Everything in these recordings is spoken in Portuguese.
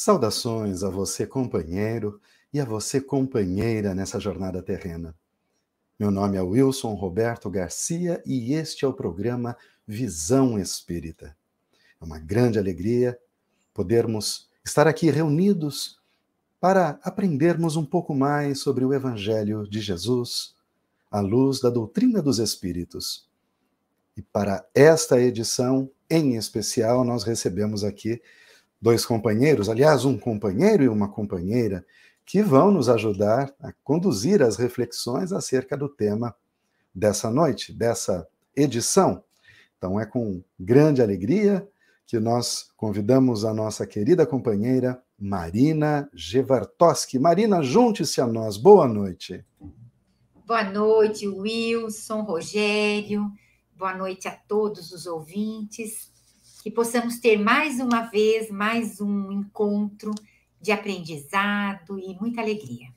Saudações a você, companheiro, e a você, companheira, nessa jornada terrena. Meu nome é Wilson Roberto Garcia e este é o programa Visão Espírita. É uma grande alegria podermos estar aqui reunidos para aprendermos um pouco mais sobre o Evangelho de Jesus, à luz da doutrina dos Espíritos. E para esta edição, em especial, nós recebemos aqui dois companheiros, aliás, um companheiro e uma companheira, que vão nos ajudar a conduzir as reflexões acerca do tema dessa noite, dessa edição. Então, é com grande alegria que nós convidamos a nossa querida companheira Marina Gevartoski. Marina, junte-se a nós. Boa noite. Boa noite, Wilson, Rogério. Boa noite a todos os ouvintes que possamos ter mais uma vez, mais um encontro de aprendizado e muita alegria.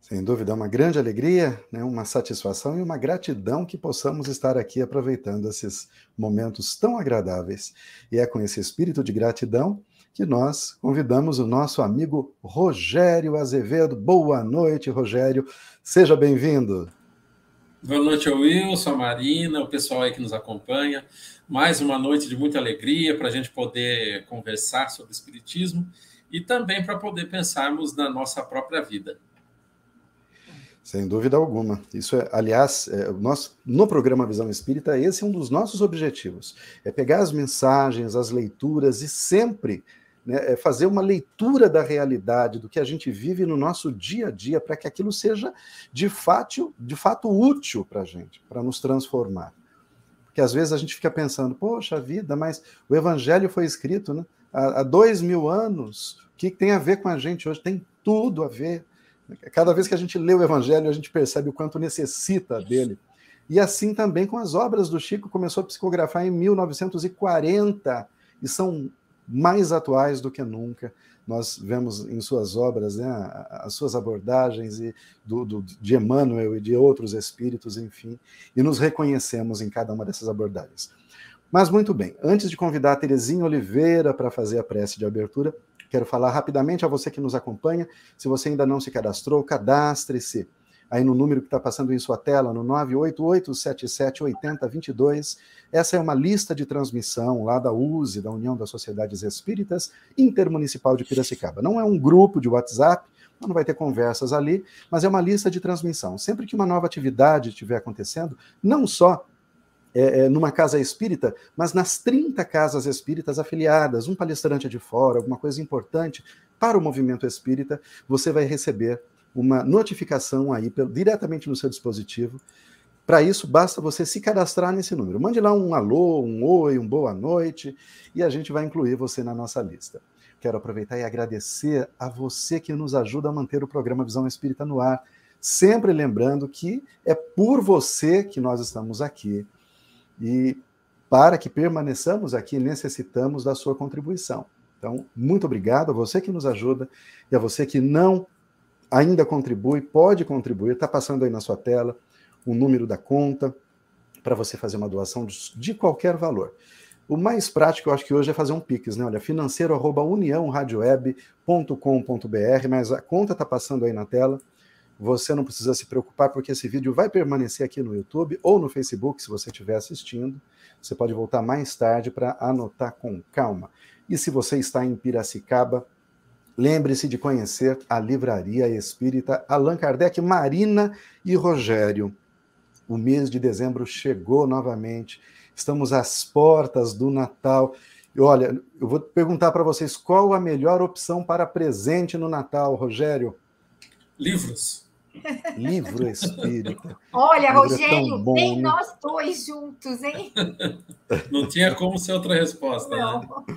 Sem dúvida, é uma grande alegria, né, uma satisfação e uma gratidão que possamos estar aqui aproveitando esses momentos tão agradáveis. E é com esse espírito de gratidão que nós convidamos o nosso amigo Rogério Azevedo. Boa noite, Rogério. Seja bem-vindo. Boa noite ao Wilson, a Marina, o pessoal aí que nos acompanha. Mais uma noite de muita alegria para a gente poder conversar sobre Espiritismo e também para poder pensarmos na nossa própria vida. Sem dúvida alguma. Isso é, aliás, é, nós, no programa Visão Espírita, esse é um dos nossos objetivos. É pegar as mensagens, as leituras e sempre né, é fazer uma leitura da realidade, do que a gente vive no nosso dia a dia, para que aquilo seja de fato, de fato útil para a gente, para nos transformar. Porque às vezes a gente fica pensando, poxa vida, mas o Evangelho foi escrito né, há, há dois mil anos, o que tem a ver com a gente hoje? Tem tudo a ver. Cada vez que a gente lê o Evangelho, a gente percebe o quanto necessita dele. E assim também com as obras do Chico, começou a psicografar em 1940, e são mais atuais do que nunca. Nós vemos em suas obras né, as suas abordagens e do, do, de Emmanuel e de outros espíritos, enfim, e nos reconhecemos em cada uma dessas abordagens. Mas muito bem, antes de convidar a Terezinha Oliveira para fazer a prece de abertura, quero falar rapidamente a você que nos acompanha. Se você ainda não se cadastrou, cadastre-se aí no número que está passando em sua tela, no 988-778022. Essa é uma lista de transmissão lá da USE, da União das Sociedades Espíritas Intermunicipal de Piracicaba. Não é um grupo de WhatsApp, não vai ter conversas ali, mas é uma lista de transmissão. Sempre que uma nova atividade estiver acontecendo, não só é, é, numa casa espírita, mas nas 30 casas espíritas afiliadas, um palestrante de fora, alguma coisa importante para o movimento espírita, você vai receber uma notificação aí diretamente no seu dispositivo. Para isso, basta você se cadastrar nesse número. Mande lá um alô, um oi, um boa noite, e a gente vai incluir você na nossa lista. Quero aproveitar e agradecer a você que nos ajuda a manter o programa Visão Espírita no ar. Sempre lembrando que é por você que nós estamos aqui. E para que permaneçamos aqui, necessitamos da sua contribuição. Então, muito obrigado a você que nos ajuda e a você que não ainda contribui, pode contribuir, está passando aí na sua tela o número da conta para você fazer uma doação de, qualquer valor. O mais prático, eu acho que hoje é fazer um Pix, né? Olha, financeiro.uniãoradioweb.com.br, mas a conta está passando aí na tela. Você não precisa se preocupar, porque esse vídeo vai permanecer aqui no YouTube ou no Facebook, se você estiver assistindo. Você pode voltar mais tarde para anotar com calma. E se você está em Piracicaba, Lembre-se de conhecer a Livraria Espírita Allan Kardec, Marina e Rogério. O mês de dezembro chegou novamente. Estamos às portas do Natal. E olha, eu vou perguntar para vocês qual a melhor opção para presente no Natal, Rogério? Livros. Livro espírita. Olha, Livro é Rogério, é bom, nem né? nós dois juntos, hein? Não tinha como ser outra resposta, né? Não. né?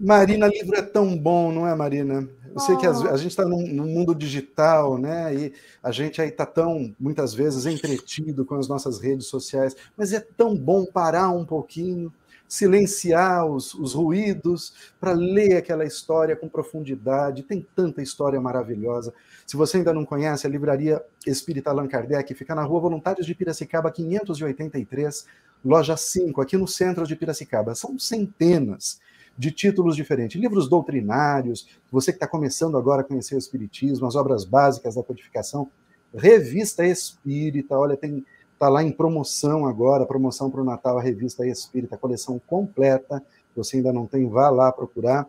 Marina, livro é tão bom, não é, Marina? Eu sei que a, a gente está num, num, mundo digital, né? E a gente aí está tão, muitas vezes, entretido com as nossas redes sociais, mas é tão bom parar um pouquinho, silenciar os, os ruídos, para ler aquela história com profundidade. Tem tanta história maravilhosa. Se você ainda não conhece, a Livraria Espírita Allan Kardec fica na Rua Voluntários de Piracicaba, 583, loja 5, aqui no centro de Piracicaba. São centenas de títulos diferentes, livros doutrinários, você que está começando agora a conhecer o Espiritismo, as obras básicas da codificação, Revista Espírita, olha, tem está lá em promoção agora, promoção para o Natal, a revista Espírita, coleção completa. Você ainda não tem, vá lá procurar.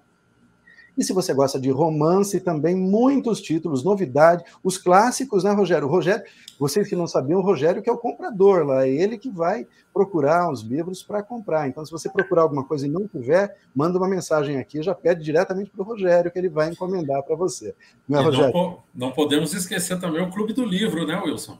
E se você gosta de romance, também muitos títulos, novidade, os clássicos, né, Rogério? O Rogério, vocês que não sabiam, o Rogério que é o comprador lá, é ele que vai procurar os livros para comprar. Então, se você procurar alguma coisa e não tiver, manda uma mensagem aqui, já pede diretamente para o Rogério, que ele vai encomendar para você. Não, é, Rogério? Não, não podemos esquecer também o Clube do Livro, né, Wilson?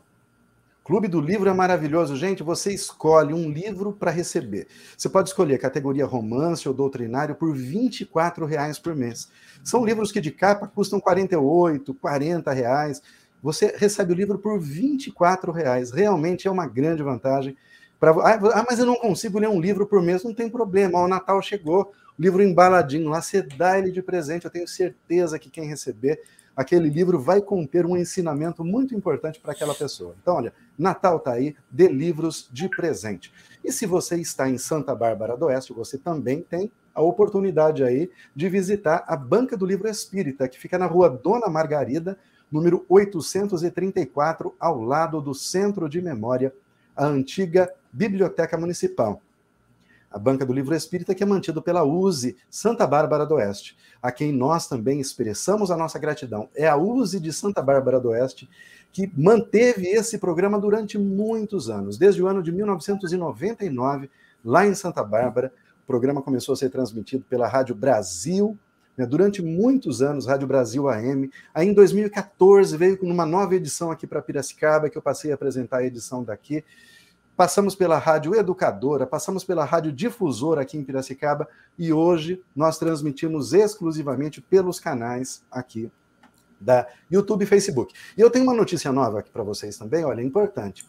Clube do Livro é maravilhoso. Gente, você escolhe um livro para receber. Você pode escolher categoria romance ou doutrinário por R$ reais por mês. São livros que de capa custam 48, 40 reais. Você recebe o livro por R$ reais. Realmente é uma grande vantagem. Pra... Ah, mas eu não consigo ler um livro por mês. Não tem problema. O Natal chegou, livro embaladinho lá, você dá ele de presente. Eu tenho certeza que quem receber aquele livro vai conter um ensinamento muito importante para aquela pessoa. Então, olha, Natal está aí, dê livros de presente. E se você está em Santa Bárbara do Oeste, você também tem a oportunidade aí de visitar a Banca do Livro Espírita, que fica na rua Dona Margarida, número 834, ao lado do Centro de Memória, a antiga Biblioteca Municipal a Banca do Livro Espírita, que é mantido pela USE Santa Bárbara do Oeste, a quem nós também expressamos a nossa gratidão. É a USE de Santa Bárbara do Oeste que manteve esse programa durante muitos anos, desde o ano de 1999, lá em Santa Bárbara. O programa começou a ser transmitido pela Rádio Brasil, né, durante muitos anos, Rádio Brasil AM. Aí em 2014 veio com uma nova edição aqui para Piracicaba, que eu passei a apresentar a edição daqui passamos pela Rádio Educadora, passamos pela Rádio Difusora aqui em Piracicaba e hoje nós transmitimos exclusivamente pelos canais aqui da YouTube e Facebook. E eu tenho uma notícia nova aqui para vocês também, olha, é importante.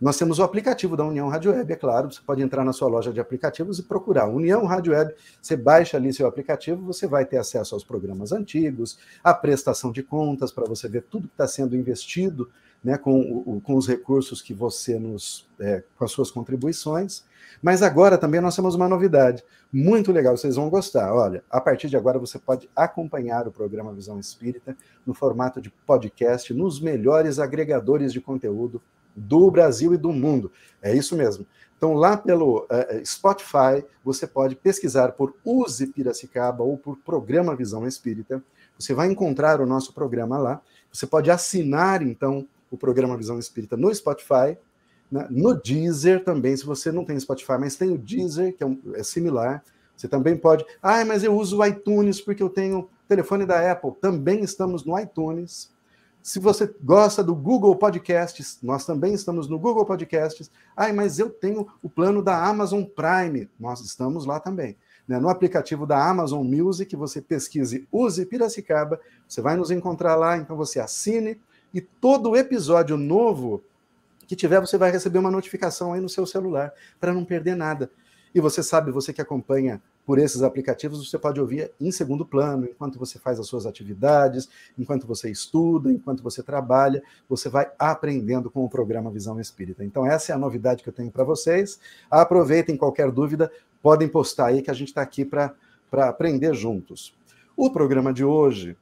Nós temos o aplicativo da União Rádio Web, é claro, você pode entrar na sua loja de aplicativos e procurar União Rádio Web, você baixa ali seu aplicativo, você vai ter acesso aos programas antigos, a prestação de contas para você ver tudo que está sendo investido né, com, com os recursos que você nos. É, com as suas contribuições. Mas agora também nós temos uma novidade muito legal, vocês vão gostar. Olha, a partir de agora você pode acompanhar o programa Visão Espírita no formato de podcast nos melhores agregadores de conteúdo do Brasil e do mundo. É isso mesmo. Então, lá pelo uh, Spotify, você pode pesquisar por Use Piracicaba ou por Programa Visão Espírita. Você vai encontrar o nosso programa lá. Você pode assinar, então, o programa Visão Espírita no Spotify, né? no Deezer também, se você não tem Spotify, mas tem o Deezer, que é, um, é similar, você também pode. Ah, mas eu uso o iTunes porque eu tenho telefone da Apple. Também estamos no iTunes. Se você gosta do Google Podcasts, nós também estamos no Google Podcasts. Ah, mas eu tenho o plano da Amazon Prime. Nós estamos lá também. Né? No aplicativo da Amazon Music, você pesquise Use Piracicaba, você vai nos encontrar lá, então você assine e todo episódio novo que tiver, você vai receber uma notificação aí no seu celular, para não perder nada. E você sabe, você que acompanha por esses aplicativos, você pode ouvir em segundo plano, enquanto você faz as suas atividades, enquanto você estuda, enquanto você trabalha, você vai aprendendo com o programa Visão Espírita. Então, essa é a novidade que eu tenho para vocês. Aproveitem qualquer dúvida, podem postar aí que a gente está aqui para aprender juntos. O programa de hoje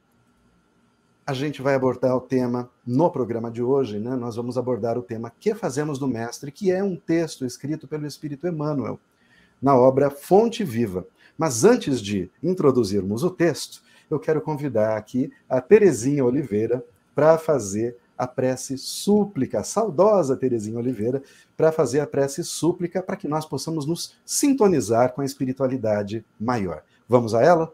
a gente vai abordar o tema no programa de hoje, né? Nós vamos abordar o tema Que Fazemos do Mestre, que é um texto escrito pelo Espírito Emmanuel, na obra Fonte Viva. Mas antes de introduzirmos o texto, eu quero convidar aqui a Terezinha Oliveira para fazer a prece súplica, a saudosa Terezinha Oliveira, para fazer a prece súplica para que nós possamos nos sintonizar com a espiritualidade maior. Vamos a ela?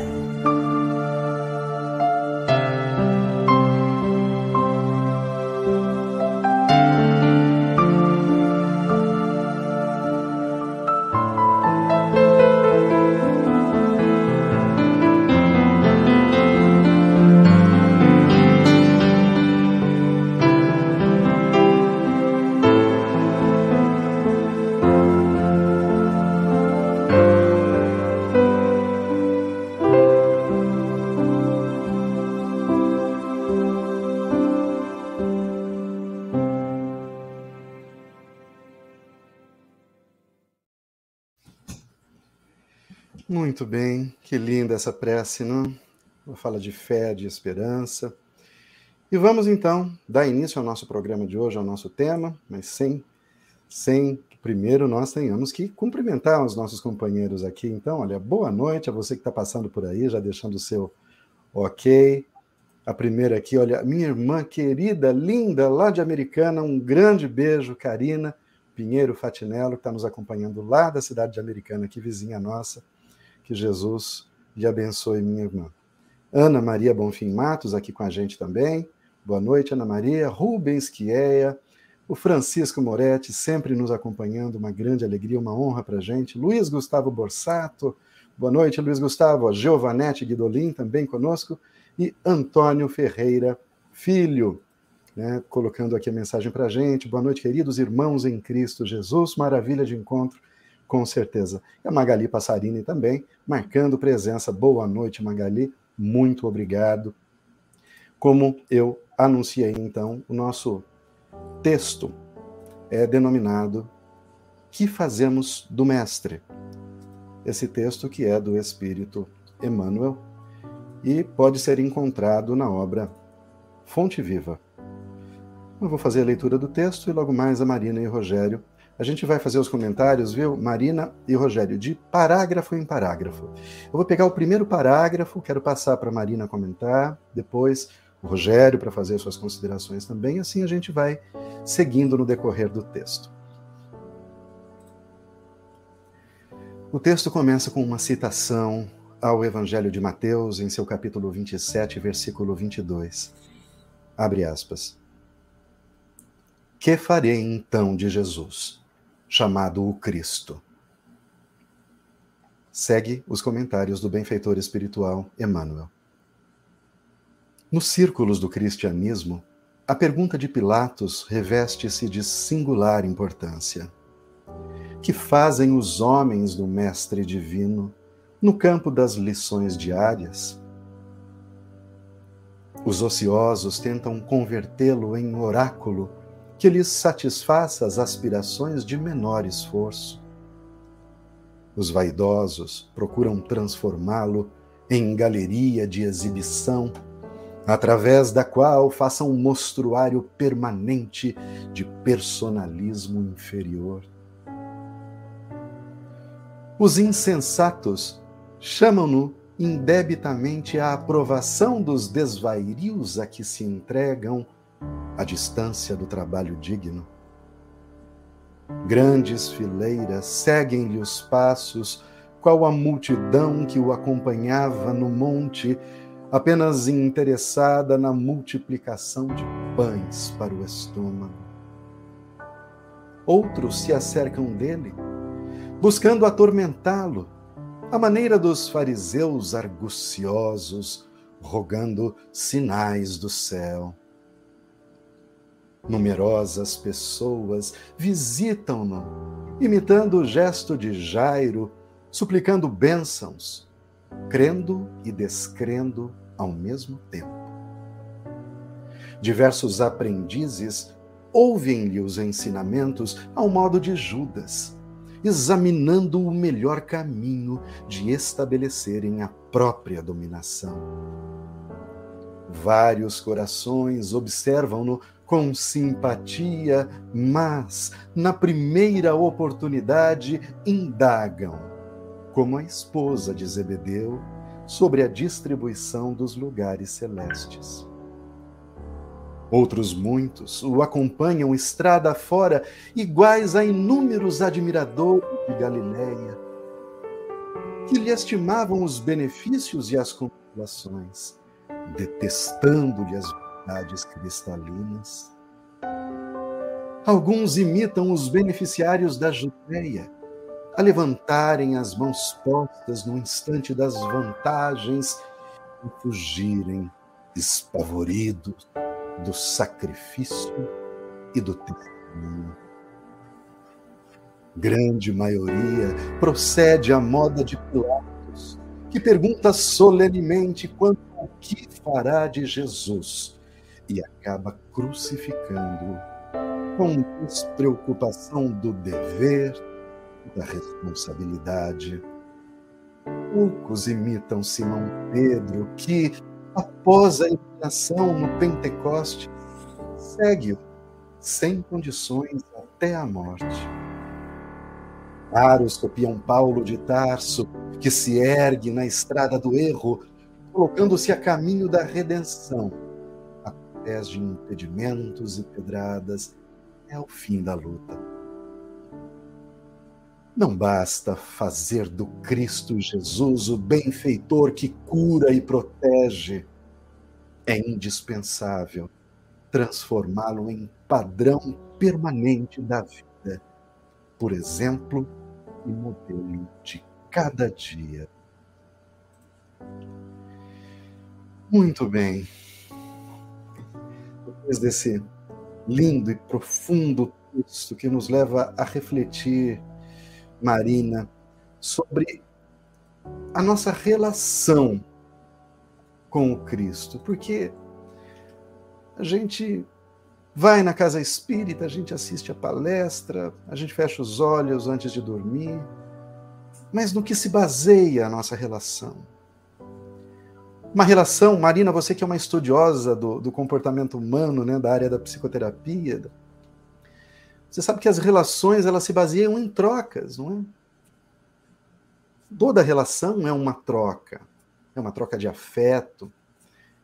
Muito bem, que linda essa prece, não? Fala de fé, de esperança. E vamos então dar início ao nosso programa de hoje, ao nosso tema, mas sem, sem que primeiro nós tenhamos que cumprimentar os nossos companheiros aqui. Então, olha, boa noite a você que está passando por aí, já deixando o seu ok. A primeira aqui, olha, minha irmã querida, linda, lá de Americana, um grande beijo, Karina Pinheiro Fatinello, que está nos acompanhando lá da cidade de Americana, aqui vizinha nossa. Que Jesus lhe abençoe, minha irmã. Ana Maria Bonfim Matos, aqui com a gente também. Boa noite, Ana Maria. Rubens Quieia. O Francisco Moretti, sempre nos acompanhando, uma grande alegria, uma honra para a gente. Luiz Gustavo Borsato. Boa noite, Luiz Gustavo. Giovanete Guidolin, também conosco. E Antônio Ferreira Filho, né, colocando aqui a mensagem para a gente. Boa noite, queridos irmãos em Cristo Jesus. Maravilha de encontro com certeza. E a Magali Passarini também, marcando presença. Boa noite, Magali. Muito obrigado. Como eu anunciei, então, o nosso texto é denominado Que fazemos do Mestre? Esse texto que é do Espírito Emmanuel e pode ser encontrado na obra Fonte Viva. Eu vou fazer a leitura do texto e logo mais a Marina e o Rogério a gente vai fazer os comentários, viu, Marina e Rogério, de parágrafo em parágrafo. Eu vou pegar o primeiro parágrafo, quero passar para a Marina comentar, depois o Rogério para fazer suas considerações também, assim a gente vai seguindo no decorrer do texto. O texto começa com uma citação ao Evangelho de Mateus, em seu capítulo 27, versículo 22. Abre aspas. Que farei então de Jesus? Chamado o Cristo. Segue os comentários do benfeitor espiritual Emmanuel. Nos círculos do cristianismo, a pergunta de Pilatos reveste-se de singular importância. Que fazem os homens do Mestre Divino no campo das lições diárias? Os ociosos tentam convertê-lo em oráculo que lhes satisfaça as aspirações de menor esforço. Os vaidosos procuram transformá-lo em galeria de exibição, através da qual façam um mostruário permanente de personalismo inferior. Os insensatos chamam-no indebitamente à aprovação dos desvairios a que se entregam a distância do trabalho digno. Grandes fileiras seguem-lhe os passos, qual a multidão que o acompanhava no monte, apenas interessada na multiplicação de pães para o estômago. Outros se acercam dele, buscando atormentá-lo, à maneira dos fariseus arguciosos, rogando sinais do céu. Numerosas pessoas visitam-no, imitando o gesto de Jairo, suplicando bênçãos, crendo e descrendo ao mesmo tempo. Diversos aprendizes ouvem-lhe os ensinamentos ao modo de Judas examinando o melhor caminho de estabelecerem a própria dominação. Vários corações observam-no com simpatia, mas, na primeira oportunidade, indagam, como a esposa de Zebedeu, sobre a distribuição dos lugares celestes. Outros muitos o acompanham estrada fora, iguais a inúmeros admiradores de Galiléia, que lhe estimavam os benefícios e as consolações, detestando-lhe as verdades cristalinas. Alguns imitam os beneficiários da Judéia, a levantarem as mãos postas no instante das vantagens e fugirem espavoridos do sacrifício e do testemunho. Grande maioria procede à moda de Pilatos, que pergunta solenemente quanto ao que fará de Jesus e acaba crucificando com despreocupação do dever, da responsabilidade. Poucos imitam Simão Pedro, que, após a iluminação no Pentecoste, segue-o sem condições até a morte. Raros copiam Paulo de Tarso, que se ergue na estrada do erro, colocando-se a caminho da redenção, através de impedimentos e pedradas, é o fim da luta. Não basta fazer do Cristo Jesus o benfeitor que cura e protege. É indispensável transformá-lo em padrão permanente da vida, por exemplo e modelo de cada dia. Muito bem. Depois desse lindo e profundo texto que nos leva a refletir Marina, sobre a nossa relação com o Cristo, porque a gente vai na casa espírita, a gente assiste a palestra, a gente fecha os olhos antes de dormir, mas no que se baseia a nossa relação? Uma relação, Marina, você que é uma estudiosa do, do comportamento humano, né, da área da psicoterapia, você sabe que as relações elas se baseiam em trocas, não é? Toda relação é uma troca, é uma troca de afeto.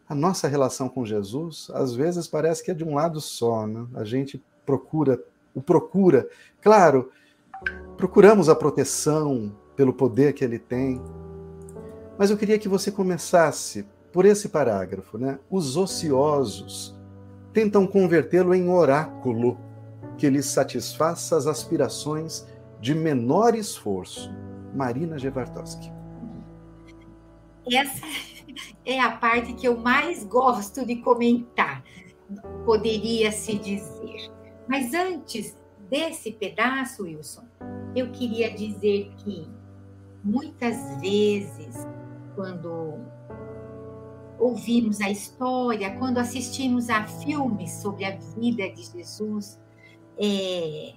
A nossa relação com Jesus, às vezes, parece que é de um lado só, né? A gente procura, o procura. Claro, procuramos a proteção pelo poder que ele tem. Mas eu queria que você começasse por esse parágrafo, né? Os ociosos tentam convertê-lo em oráculo que lhes satisfaça as aspirações de menor esforço. Marina Gevartowski. Essa é a parte que eu mais gosto de comentar, poderia se dizer. Mas antes desse pedaço, Wilson, eu queria dizer que muitas vezes, quando ouvimos a história, quando assistimos a filmes sobre a vida de Jesus, é,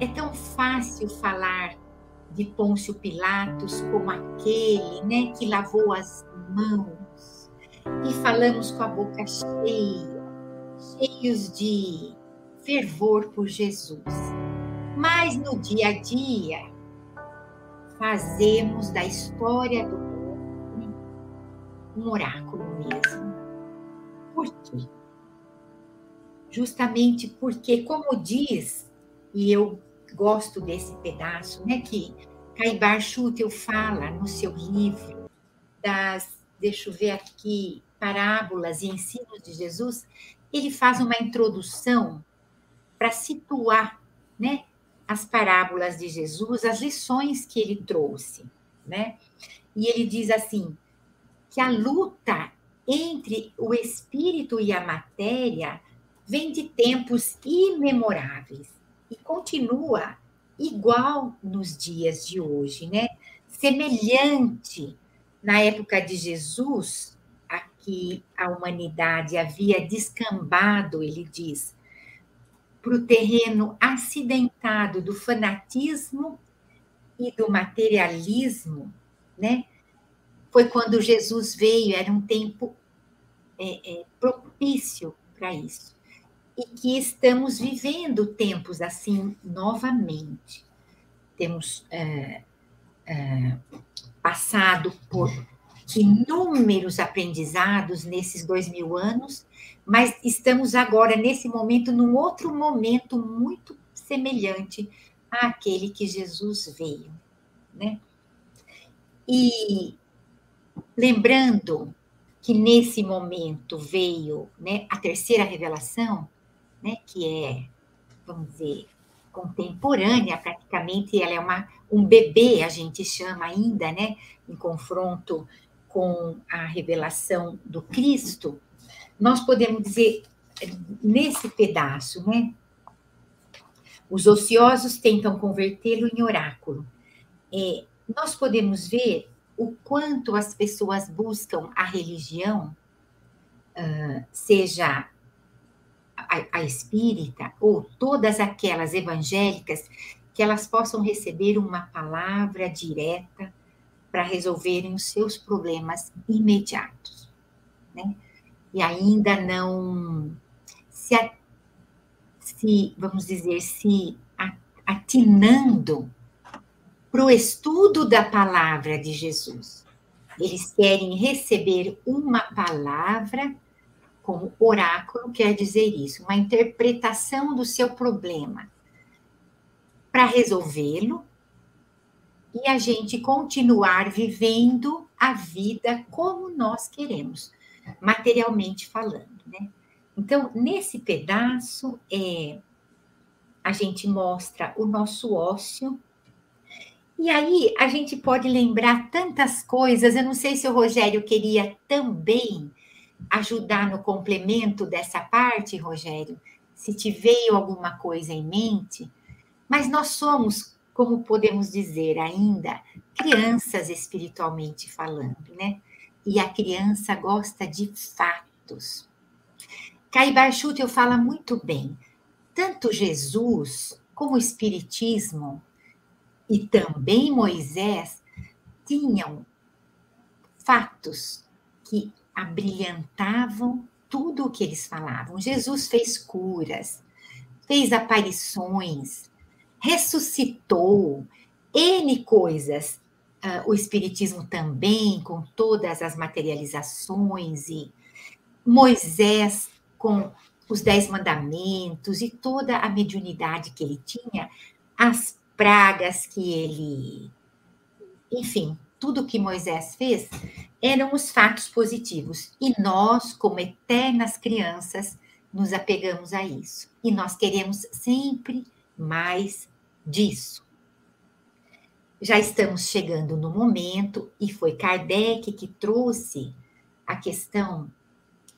é tão fácil falar de Pôncio Pilatos como aquele né, que lavou as mãos, e falamos com a boca cheia, cheios de fervor por Jesus. Mas no dia a dia, fazemos da história do um oráculo mesmo. Por quê? justamente porque, como diz, e eu gosto desse pedaço, né, que Caibar Schutel fala no seu livro das, deixa eu ver aqui, parábolas e ensinos de Jesus, ele faz uma introdução para situar, né, as parábolas de Jesus, as lições que ele trouxe, né? E ele diz assim, que a luta entre o espírito e a matéria vem de tempos imemoráveis e continua igual nos dias de hoje, né? Semelhante na época de Jesus, a que a humanidade havia descambado, ele diz, para o terreno acidentado do fanatismo e do materialismo, né? Foi quando Jesus veio, era um tempo é, é, propício para isso. E que estamos vivendo tempos assim novamente. Temos é, é passado por inúmeros aprendizados nesses dois mil anos, mas estamos agora, nesse momento, num outro momento muito semelhante àquele que Jesus veio, né? E lembrando que nesse momento veio né, a terceira revelação, né, que é, vamos dizer, contemporânea, praticamente ela é uma, um bebê, a gente chama ainda, né, em confronto com a revelação do Cristo, nós podemos dizer, nesse pedaço, né, os ociosos tentam convertê-lo em oráculo. É, nós podemos ver o quanto as pessoas buscam a religião, uh, seja a, a espírita ou todas aquelas evangélicas, que elas possam receber uma palavra direta para resolverem os seus problemas imediatos, né? E ainda não se, se vamos dizer, se atinando para o estudo da palavra de Jesus. Eles querem receber uma palavra como oráculo, quer dizer isso, uma interpretação do seu problema para resolvê-lo e a gente continuar vivendo a vida como nós queremos, materialmente falando, né? Então, nesse pedaço, é, a gente mostra o nosso ócio. E aí, a gente pode lembrar tantas coisas. Eu não sei se o Rogério queria também ajudar no complemento dessa parte, Rogério, se te veio alguma coisa em mente. Mas nós somos como podemos dizer ainda, crianças espiritualmente falando, né? E a criança gosta de fatos. Caibar Schutel fala muito bem. Tanto Jesus como o Espiritismo e também Moisés tinham fatos que abrilhantavam tudo o que eles falavam. Jesus fez curas, fez aparições, ressuscitou N coisas. Uh, o Espiritismo também, com todas as materializações, e Moisés com os Dez Mandamentos e toda a mediunidade que ele tinha, as pragas que ele. Enfim, tudo que Moisés fez eram os fatos positivos. E nós, como eternas crianças, nos apegamos a isso. E nós queremos sempre mais disso. Já estamos chegando no momento, e foi Kardec que trouxe a questão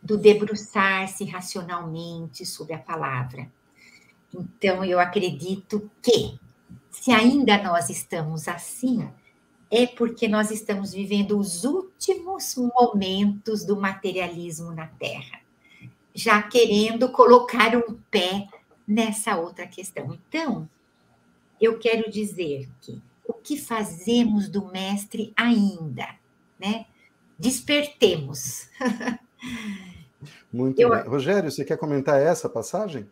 do debruçar-se racionalmente sobre a palavra. Então, eu acredito que, se ainda nós estamos assim, é porque nós estamos vivendo os últimos momentos do materialismo na Terra, já querendo colocar um pé nessa outra questão. Então, eu quero dizer que o que fazemos do mestre ainda, né? Despertemos. Muito eu... bem. Rogério, você quer comentar essa passagem?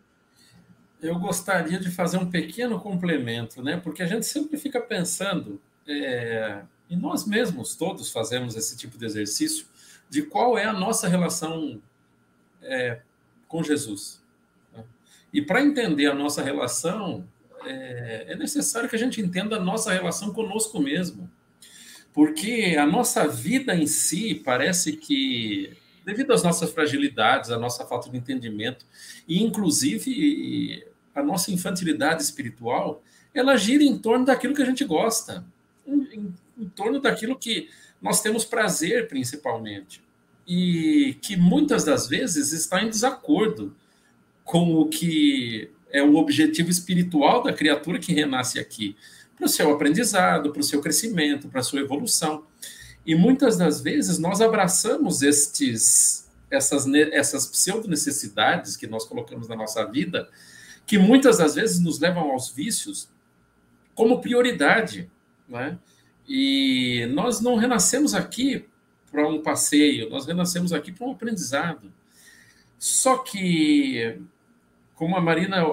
Eu gostaria de fazer um pequeno complemento, né? Porque a gente sempre fica pensando, é... e nós mesmos todos fazemos esse tipo de exercício, de qual é a nossa relação é, com Jesus. Né? E para entender a nossa relação, é, é necessário que a gente entenda a nossa relação conosco mesmo. Porque a nossa vida em si parece que, devido às nossas fragilidades, à nossa falta de entendimento, e inclusive a nossa infantilidade espiritual, ela gira em torno daquilo que a gente gosta, em, em, torno daquilo que nós temos prazer, principalmente. E que muitas das vezes está em desacordo com o que é o objetivo espiritual da criatura que renasce aqui, para o seu aprendizado, para o seu crescimento, para a sua evolução. E muitas das vezes nós abraçamos estes, essas, essas pseudo-necessidades que nós colocamos na nossa vida, que muitas das vezes nos levam aos vícios, como prioridade. né? E nós não renascemos aqui para um passeio, nós renascemos aqui para um aprendizado. Só que, como a Marina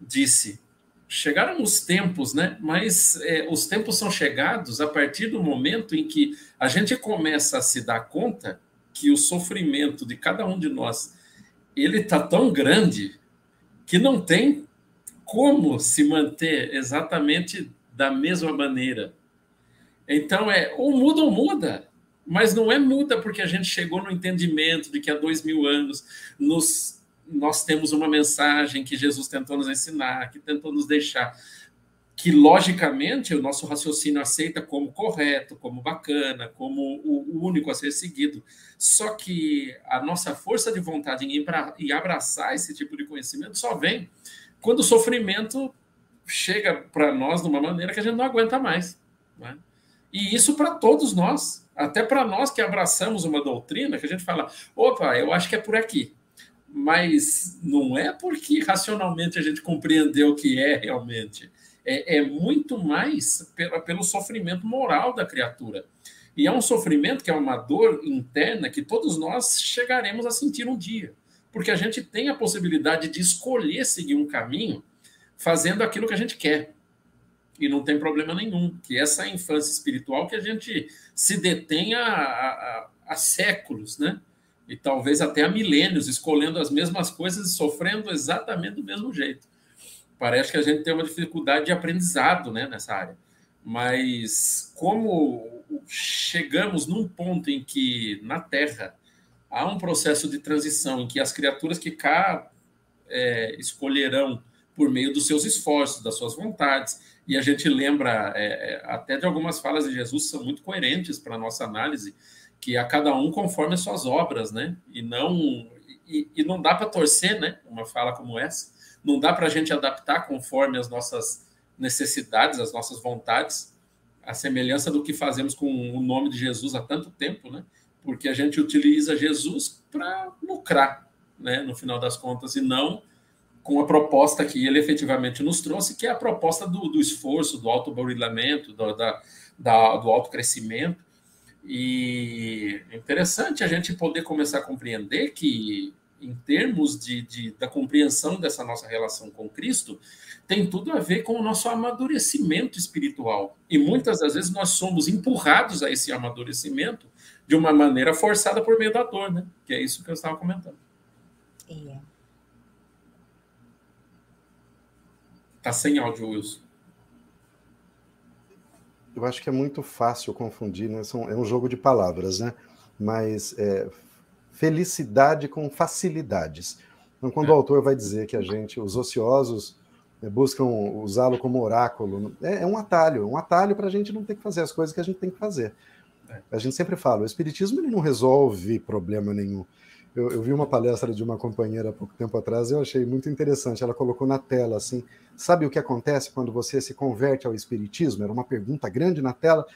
disse, chegaram os tempos, né? Mas é, os tempos são chegados a partir do momento em que a gente começa a se dar conta que o sofrimento de cada um de nós ele está tão grande que não tem como se manter exatamente da mesma maneira. Então é ou muda ou muda, mas não é muda porque a gente chegou no entendimento de que há dois mil anos nos, nós temos uma mensagem que Jesus tentou nos ensinar, que tentou nos deixar, que logicamente o nosso raciocínio aceita como correto, como bacana, como o único a ser seguido. Só que a nossa força de vontade em abraçar esse tipo de conhecimento só vem quando o sofrimento chega para nós de uma maneira que a gente não aguenta mais. Né? E isso para todos nós, até para nós que abraçamos uma doutrina, que a gente fala, opa, eu acho que é por aqui. Mas não é porque racionalmente a gente compreendeu o que é realmente. É, é muito mais pelo, pelo sofrimento moral da criatura. E é um sofrimento que é uma dor interna que todos nós chegaremos a sentir um dia porque a gente tem a possibilidade de escolher seguir um caminho fazendo aquilo que a gente quer. E não tem problema nenhum, que essa infância espiritual que a gente se detém há, há, há séculos, né? E talvez até há milênios, escolhendo as mesmas coisas e sofrendo exatamente do mesmo jeito. Parece que a gente tem uma dificuldade de aprendizado né, nessa área. Mas como chegamos num ponto em que na Terra há um processo de transição em que as criaturas que cá é, escolherão por meio dos seus esforços, das suas vontades, e a gente lembra é, é até de algumas falas de Jesus são muito coerentes para a nossa análise, que a cada um conforme as suas obras, né? E não e, e não dá para torcer, né? Uma fala como essa, não dá para a gente adaptar conforme as nossas necessidades, as nossas vontades, a semelhança do que fazemos com o nome de Jesus há tanto tempo, né? porque a gente utiliza Jesus para lucrar, né, no final das contas, e não com a proposta que ele efetivamente nos trouxe, que é a proposta do, do esforço, do autoburilamento, do, da, da, do autocrescimento. E é interessante a gente poder começar a compreender que, em termos de, de, da compreensão dessa nossa relação com Cristo, tem tudo a ver com o nosso amadurecimento espiritual. E muitas das vezes nós somos empurrados a esse amadurecimento de uma maneira forçada por meio da dor, né? Que é isso que eu estava comentando. É. Tá sem áudio, Wilson. Eu acho que é muito fácil confundir, né? É um jogo de palavras, né? Mas é, felicidade com facilidades. Então, quando é. o autor vai dizer que a gente, os ociosos, é, buscam usá-lo como oráculo, é, é um atalho, um atalho para a gente não ter que fazer as coisas que a gente tem que fazer. A gente sempre fala, o espiritismo ele não resolve problema nenhum. Eu, eu, vi uma palestra de uma companheira há pouco tempo atrás, eu achei muito interessante. Ela colocou na tela assim: sabe o que acontece quando você se converte ao espiritismo? Era uma pergunta grande na tela.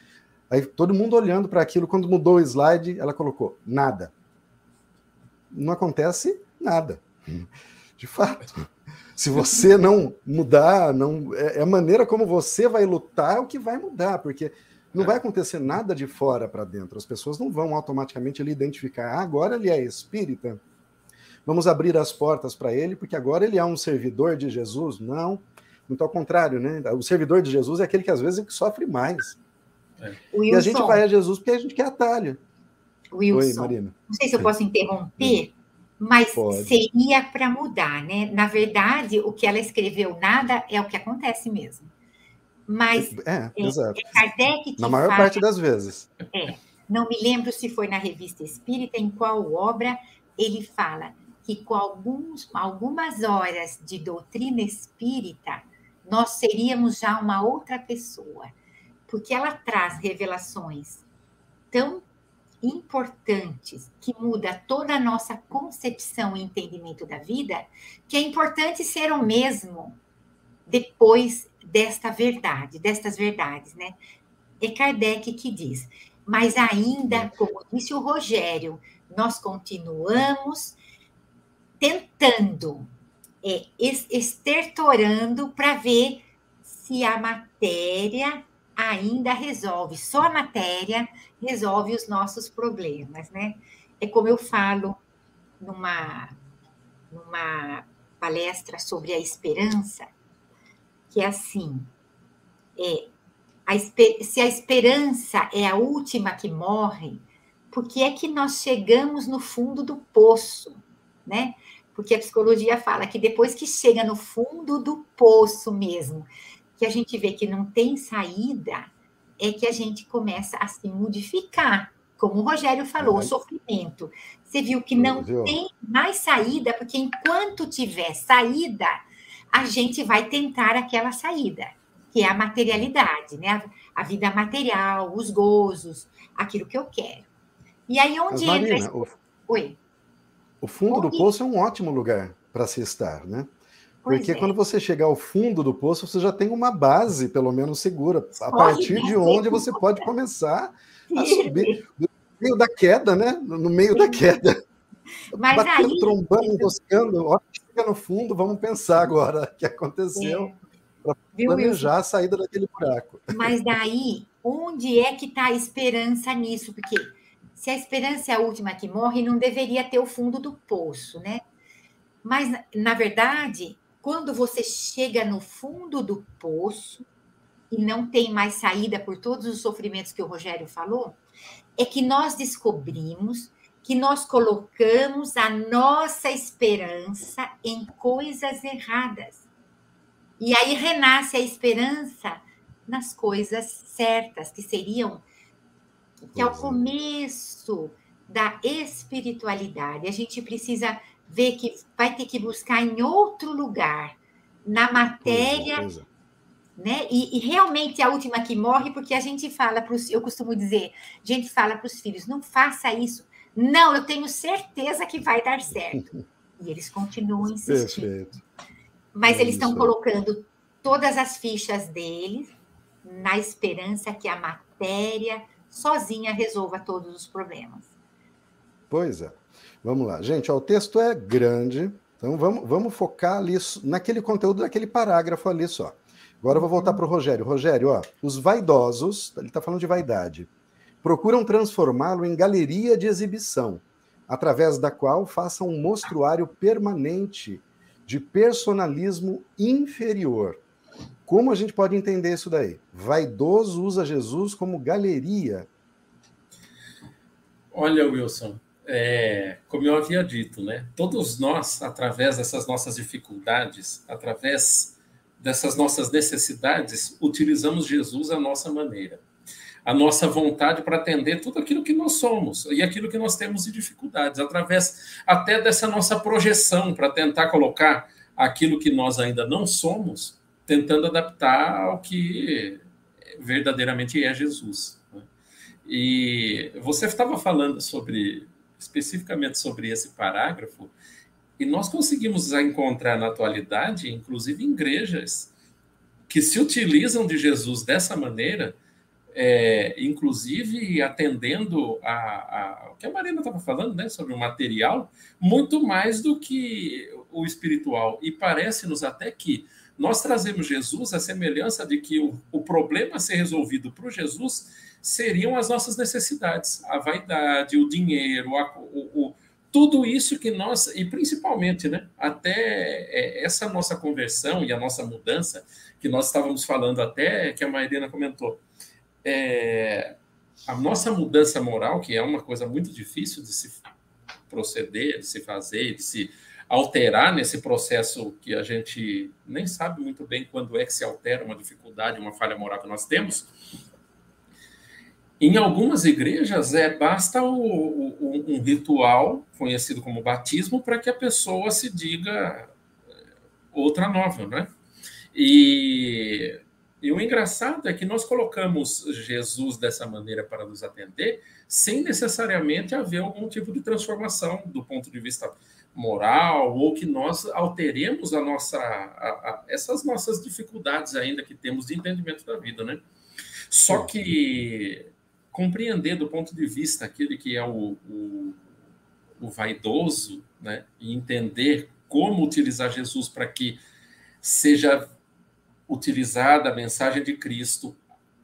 Aí todo mundo olhando para aquilo, quando mudou o slide, ela colocou: nada. Não acontece nada. De fato. Se você não mudar, não é, é a maneira como você vai lutar é o que vai mudar, porque não é. vai acontecer nada de fora para dentro. As pessoas não vão automaticamente ele identificar. Ah, agora ele é espírita. Vamos abrir as portas para ele, porque agora ele é um servidor de Jesus. Não, muito ao contrário, né? O servidor de Jesus é aquele que às vezes sofre mais. É. E a gente vai a Jesus porque a gente quer atalho. Wilson, Oi. Não sei se eu posso interromper, mas Pode. seria para mudar, né? Na verdade, o que ela escreveu, nada é o que acontece mesmo. Mas é, é, exato. é Kardec que Na maior fala, parte das vezes. É, não me lembro se foi na Revista Espírita, em qual obra ele fala que com alguns, algumas horas de doutrina espírita, nós seríamos já uma outra pessoa, porque ela traz revelações tão importantes que muda toda a nossa concepção e entendimento da vida, que é importante ser o mesmo depois desta verdade, destas verdades, né? É Kardec que diz. Mas ainda, como disse o Rogério, nós continuamos tentando, é, estertorando para ver se a matéria ainda resolve, só a matéria resolve os nossos problemas, né? É como eu falo numa, numa palestra sobre a esperança, que é assim, é, a, se a esperança é a última que morre, por que é que nós chegamos no fundo do poço, né? Porque a psicologia fala que depois que chega no fundo do poço mesmo, que a gente vê que não tem saída, é que a gente começa a se modificar. Como o Rogério falou, o sofrimento. Você viu que não tem mais saída, porque enquanto tiver saída, a gente vai tentar aquela saída, que é a materialidade, né? A vida material, os gozos, aquilo que eu quero. E aí onde Mas, Marina, entra. O... Oi. O fundo do poço é um ótimo lugar para se estar, né? Porque é. quando você chegar ao fundo do poço, você já tem uma base, pelo menos, segura, a partir de onde você pode começar a subir. No meio da queda, né? No meio da queda. Mas Batendo, aí... trombando, enroscando. Ó, chega no fundo, vamos pensar agora o que aconteceu. É. Para planejar a saída daquele buraco. Mas daí, onde é que está a esperança nisso? Porque se a esperança é a última que morre, não deveria ter o fundo do poço, né? Mas, na verdade, quando você chega no fundo do poço e não tem mais saída por todos os sofrimentos que o Rogério falou, é que nós descobrimos que nós colocamos a nossa esperança em coisas erradas. E aí renasce a esperança nas coisas certas, que seriam que é o começo da espiritualidade. A gente precisa ver que vai ter que buscar em outro lugar, na matéria, pois é, pois é. né? E, e, realmente a última que morre, porque a gente fala para os, eu costumo dizer, a gente fala para os filhos, não faça isso. Não, eu tenho certeza que vai dar certo. E eles continuam insistindo. Perfeito. Mas é eles estão colocando todas as fichas deles na esperança que a matéria sozinha resolva todos os problemas. Pois é. Vamos lá. Gente, ó, o texto é grande, então vamos, vamos focar ali naquele conteúdo daquele parágrafo ali só. Agora eu vou voltar para o Rogério. Rogério, ó, os vaidosos, ele está falando de vaidade, procuram transformá-lo em galeria de exibição, através da qual façam um mostruário permanente de personalismo inferior. Como a gente pode entender isso daí? Vaidoso usa Jesus como galeria. Olha, Wilson, é, como eu havia dito, né? Todos nós, através dessas nossas dificuldades, através dessas nossas necessidades, utilizamos Jesus à nossa maneira, a nossa vontade para atender tudo aquilo que nós somos e aquilo que nós temos de dificuldades, através até dessa nossa projeção para tentar colocar aquilo que nós ainda não somos, tentando adaptar ao que verdadeiramente é Jesus. Né? E você estava falando sobre especificamente sobre esse parágrafo, e nós conseguimos encontrar na atualidade, inclusive igrejas, que se utilizam de Jesus dessa maneira, é, inclusive atendendo a, a, o que a Marina estava falando, né, sobre o material, muito mais do que o espiritual. E parece-nos até que nós trazemos Jesus a semelhança de que o, o problema a ser resolvido por Jesus seriam as nossas necessidades, a vaidade, o dinheiro, a, o, o, tudo isso que nós, e principalmente, né, até é, essa nossa conversão e a nossa mudança, que nós estávamos falando até, que a Mairena comentou, é, a nossa mudança moral, que é uma coisa muito difícil de se proceder, de se fazer, de se alterar nesse processo que a gente nem sabe muito bem quando é que se altera uma dificuldade, uma falha moral que nós temos, em algumas igrejas, é, basta o, o, um ritual conhecido como batismo para que a pessoa se diga eh, outra nova, né? E, e o engraçado é que nós colocamos Jesus dessa maneira para nos atender, sem necessariamente haver algum tipo de transformação do ponto de vista moral, ou que nós alteremos a nossa, a, a, essas nossas dificuldades ainda que temos de entendimento da vida, né? Só que compreender do ponto de vista aquele que é o, o, o vaidoso, né? e entender como utilizar Jesus para que seja utilizada a mensagem de Cristo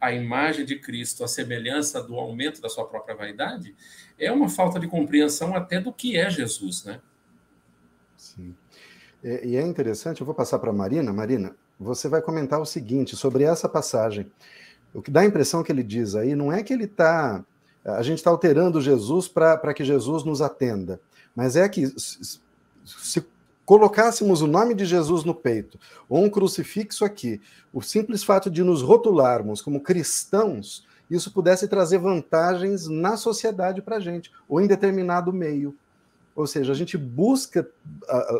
a imagem de Cristo, a semelhança do aumento da sua própria vaidade, é uma falta de compreensão até do que é Jesus, né? Sim. E é interessante, eu vou passar para a Marina. Marina, você vai comentar o seguinte sobre essa passagem. O que dá a impressão que ele diz aí não é que ele está. A gente está alterando Jesus para que Jesus nos atenda, mas é que se colocássemos o nome de Jesus no peito, ou um crucifixo aqui, o simples fato de nos rotularmos como cristãos, isso pudesse trazer vantagens na sociedade para a gente, ou em determinado meio. Ou seja, a gente busca,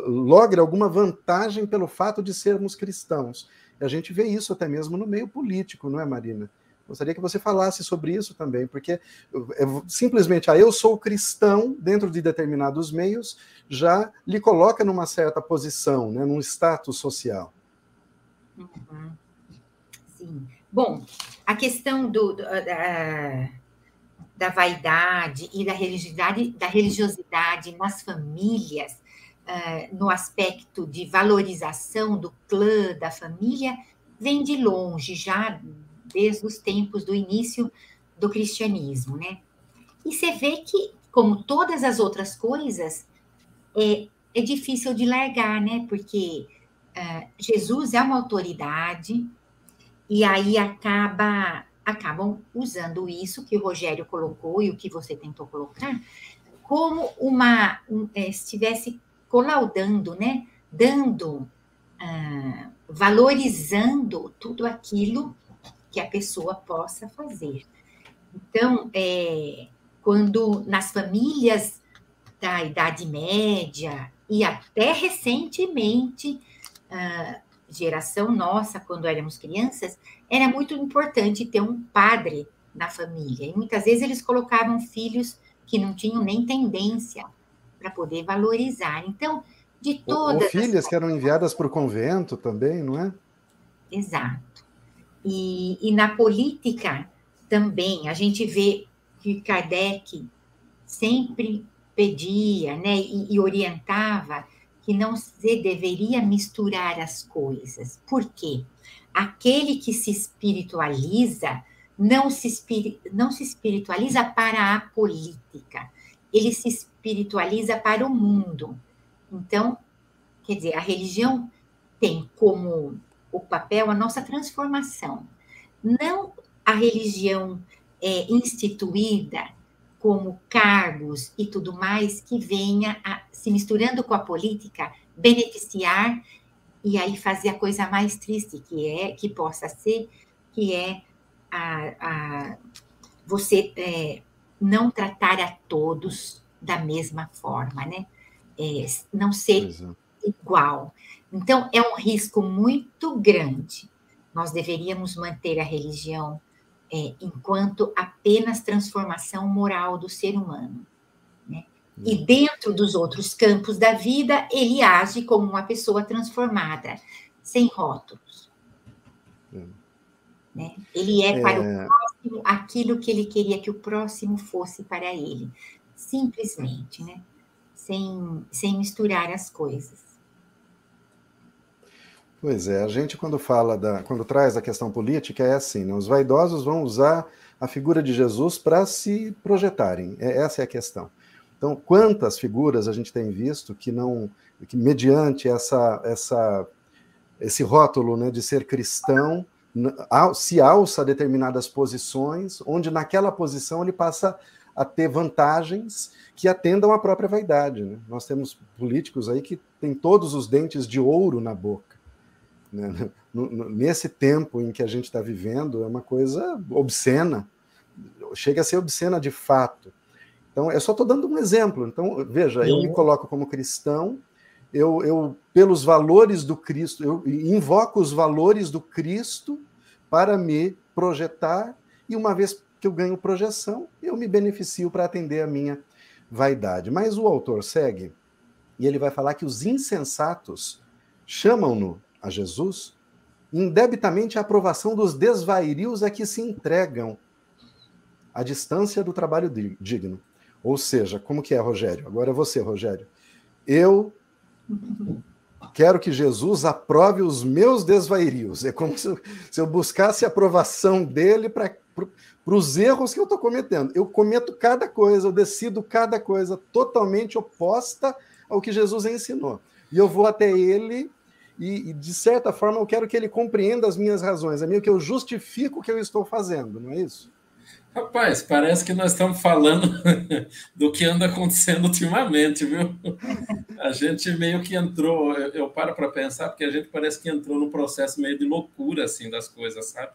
logra alguma vantagem pelo fato de sermos cristãos. E a gente vê isso até mesmo no meio político, não é, Marina? Gostaria que você falasse sobre isso também, porque é simplesmente, ah, eu sou cristão dentro de determinados meios, já lhe coloca numa certa posição, né, num status social. Uhum. Sim. Bom, a questão do, do da, da, vaidade e da religiosidade, da religiosidade nas famílias, uh, no aspecto de valorização do clã, da família, vem de longe, já desde os tempos do início do cristianismo, né? E você vê que, como todas as outras coisas, é, é difícil de largar, né? Porque uh, Jesus é uma autoridade e aí acaba acabam usando isso que o Rogério colocou e o que você tentou colocar como uma um, é, estivesse colaudando, né? Dando, uh, valorizando tudo aquilo que a pessoa possa fazer. Então, é, quando nas famílias da Idade Média e até recentemente, a geração nossa, quando éramos crianças, era muito importante ter um padre na família. E muitas vezes eles colocavam filhos que não tinham nem tendência para poder valorizar. Então, de todas. Ou, filhas as... que eram enviadas para o convento também, não é? Exato. E, e na política também, a gente vê que Kardec sempre pedia né, e, e orientava que não se deveria misturar as coisas. Por quê? Aquele que se espiritualiza não se, não se espiritualiza para a política, ele se espiritualiza para o mundo. Então, quer dizer, a religião tem como o papel, a nossa transformação. Não a religião é, instituída como cargos e tudo mais que venha a, se misturando com a política beneficiar e aí fazer a coisa mais triste que é que possa ser que é a, a você é, não tratar a todos da mesma forma, né? É, não ser é. igual. Então, é um risco muito grande. Nós deveríamos manter a religião é, enquanto apenas transformação moral do ser humano. Né? E hum. dentro dos outros campos da vida, ele age como uma pessoa transformada, sem rótulos. Hum. Né? Ele é para é... o próximo aquilo que ele queria que o próximo fosse para ele. Simplesmente, né? sem, sem misturar as coisas. Pois é, a gente quando fala da, quando traz a questão política é assim, né? os vaidosos vão usar a figura de Jesus para se projetarem. É, essa é a questão. Então, quantas figuras a gente tem visto que não, que mediante essa, essa, esse rótulo né, de ser cristão, se alça a determinadas posições, onde naquela posição ele passa a ter vantagens que atendam à própria vaidade. Né? Nós temos políticos aí que têm todos os dentes de ouro na boca né? Nesse tempo em que a gente está vivendo, é uma coisa obscena, chega a ser obscena de fato. Então, eu só estou dando um exemplo. Então, veja, eu me coloco como cristão, eu, eu, pelos valores do Cristo, eu invoco os valores do Cristo para me projetar, e uma vez que eu ganho projeção, eu me beneficio para atender a minha vaidade. Mas o autor segue, e ele vai falar que os insensatos chamam-no a Jesus, indebitamente a aprovação dos desvairios a que se entregam à distância do trabalho digno. Ou seja, como que é, Rogério? Agora é você, Rogério. Eu quero que Jesus aprove os meus desvairios. É como se eu, se eu buscasse a aprovação dele para os erros que eu estou cometendo. Eu cometo cada coisa, eu decido cada coisa totalmente oposta ao que Jesus ensinou. E eu vou até ele e, e, de certa forma, eu quero que ele compreenda as minhas razões. É meio que eu justifico o que eu estou fazendo, não é isso? Rapaz, parece que nós estamos falando do que anda acontecendo ultimamente, viu? A gente meio que entrou, eu paro para pensar, porque a gente parece que entrou num processo meio de loucura, assim, das coisas, sabe?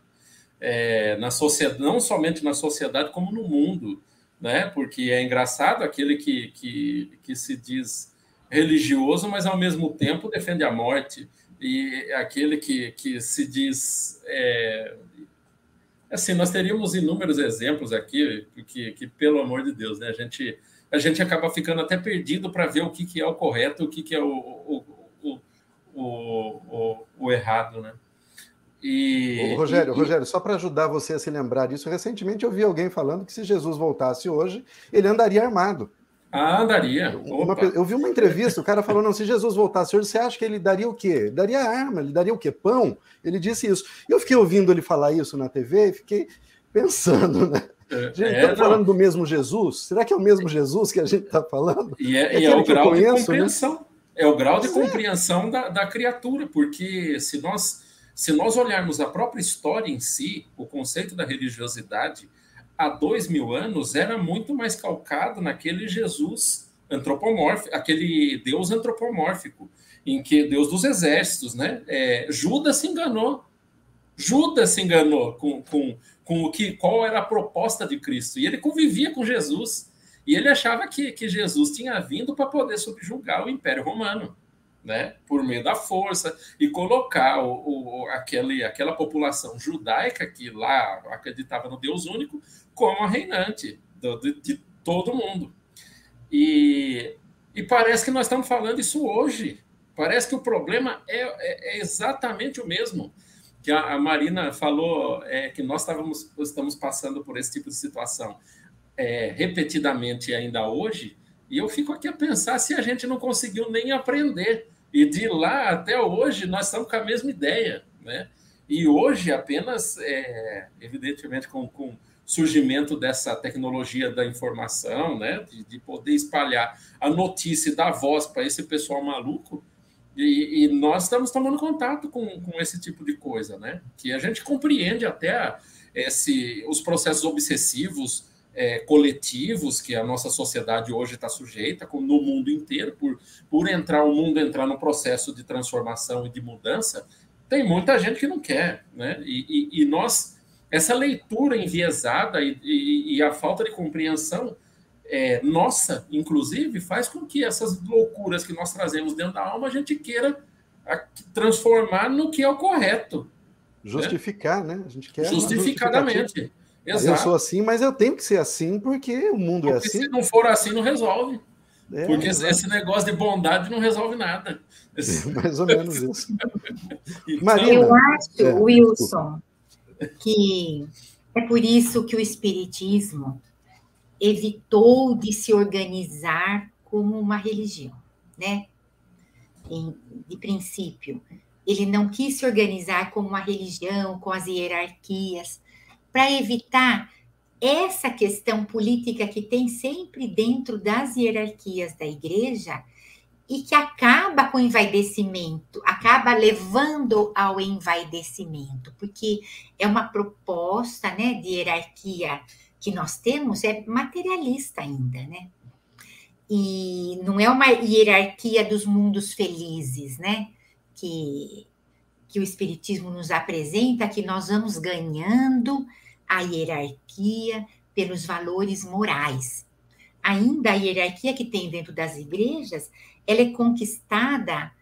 É, na sociedade, não somente na sociedade, como no mundo, né? Porque é engraçado aquele que, que, que se diz religioso, mas ao mesmo tempo defende a morte, e aquele que, que se diz é, Assim, nós teríamos inúmeros exemplos aqui, que, que pelo amor de Deus, né? A gente, a gente acaba ficando até perdido para ver o que, que é o correto, o que, que é o, o, o, o, o errado, né? E, Ô, Rogério, e, Rogério, só para ajudar você a se lembrar disso, recentemente eu vi alguém falando que se Jesus voltasse hoje, ele andaria armado. Ah, daria. Uma, eu vi uma entrevista, o cara falou: não, se Jesus voltasse hoje, você acha que ele daria o quê? Daria arma, ele daria o quê? Pão? Ele disse isso. E eu fiquei ouvindo ele falar isso na TV e fiquei pensando, né? É, gente, é, tá falando do mesmo Jesus? Será que é o mesmo Jesus que a gente está falando? E é, é, e é o grau conheço, de né? compreensão. Né? É o grau de é. compreensão da, da criatura, porque se nós, se nós olharmos a própria história em si, o conceito da religiosidade, há dois mil anos era muito mais calcado naquele Jesus antropomórfico, aquele Deus antropomórfico, em que Deus dos exércitos, né? É, Judas se enganou. Judas se enganou com, com, com o que, qual era a proposta de Cristo. E ele convivia com Jesus. E ele achava que, que Jesus tinha vindo para poder subjugar o Império Romano né, por meio da força, e colocar o, o, aquele, aquela população judaica que lá acreditava no Deus único como a reinante do, de, de, todo mundo. E, e parece que nós estamos falando isso hoje. Parece que o problema é, é, é exatamente o mesmo que a, a Marina falou, é, que nós estávamos, estamos passando por esse tipo de situação é, repetidamente ainda hoje, e eu fico aqui a pensar se a gente não conseguiu nem aprender. E de lá até hoje, nós estamos com a mesma ideia. Né? E hoje, apenas, é, evidentemente, com, com surgimento dessa tecnologia da informação, né? de, de poder espalhar a notícia e dar voz para esse pessoal maluco, e, e, nós estamos tomando contato com, com esse tipo de coisa, né? Que a gente compreende até esse, os processos obsessivos é, coletivos que a nossa sociedade hoje está sujeita, no mundo inteiro, por, por entrar o mundo entrar no processo de transformação e de mudança, tem muita gente que não quer, né? E, e, e nós, essa leitura enviesada e, e, a falta de compreensão é, nossa, inclusive, faz com que essas loucuras que nós trazemos dentro da alma a gente queira transformar no que é o correto. Né? Justificar, né? né? A gente quer justificadamente. Exato. Eu sou assim, mas eu tenho que ser assim porque o mundo é porque é assim. Se não for assim, não resolve. É, porque exato. esse negócio de bondade não resolve nada. É mais ou menos isso. então, Marina, eu acho, é, Wilson, que é por isso que o Espiritismo evitou de se organizar como uma religião, né? Em, de princípio, ele não quis se organizar como uma religião, com as hierarquias, para evitar essa questão política que tem sempre dentro das hierarquias da igreja e que acaba com o envaidecimento, acaba levando ao envaidecimento, porque é uma proposta né, de hierarquia que nós temos, é materialista ainda, né? E não é uma hierarquia dos mundos felizes, né? Que, que o Espiritismo nos apresenta, que nós vamos ganhando a hierarquia pelos valores morais. Ainda a hierarquia que tem dentro das igrejas, ela é conquistada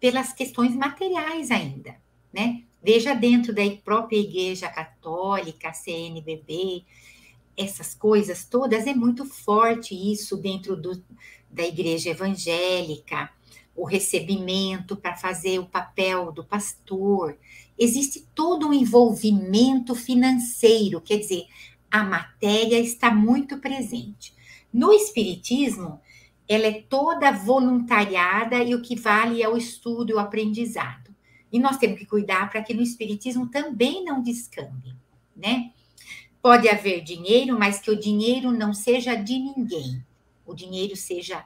pelas questões materiais ainda, né? Veja dentro da própria Igreja Católica, CNBB, essas coisas todas, é muito forte isso dentro do, da Igreja Evangélica, o recebimento para fazer o papel do pastor, existe todo um envolvimento financeiro, quer dizer, a matéria está muito presente. No Espiritismo, ela é toda voluntariada e o que vale é o estudo e o aprendizado. E nós temos que cuidar para que no espiritismo também não descambe, né? Pode haver dinheiro, mas que o dinheiro não seja de ninguém. O dinheiro seja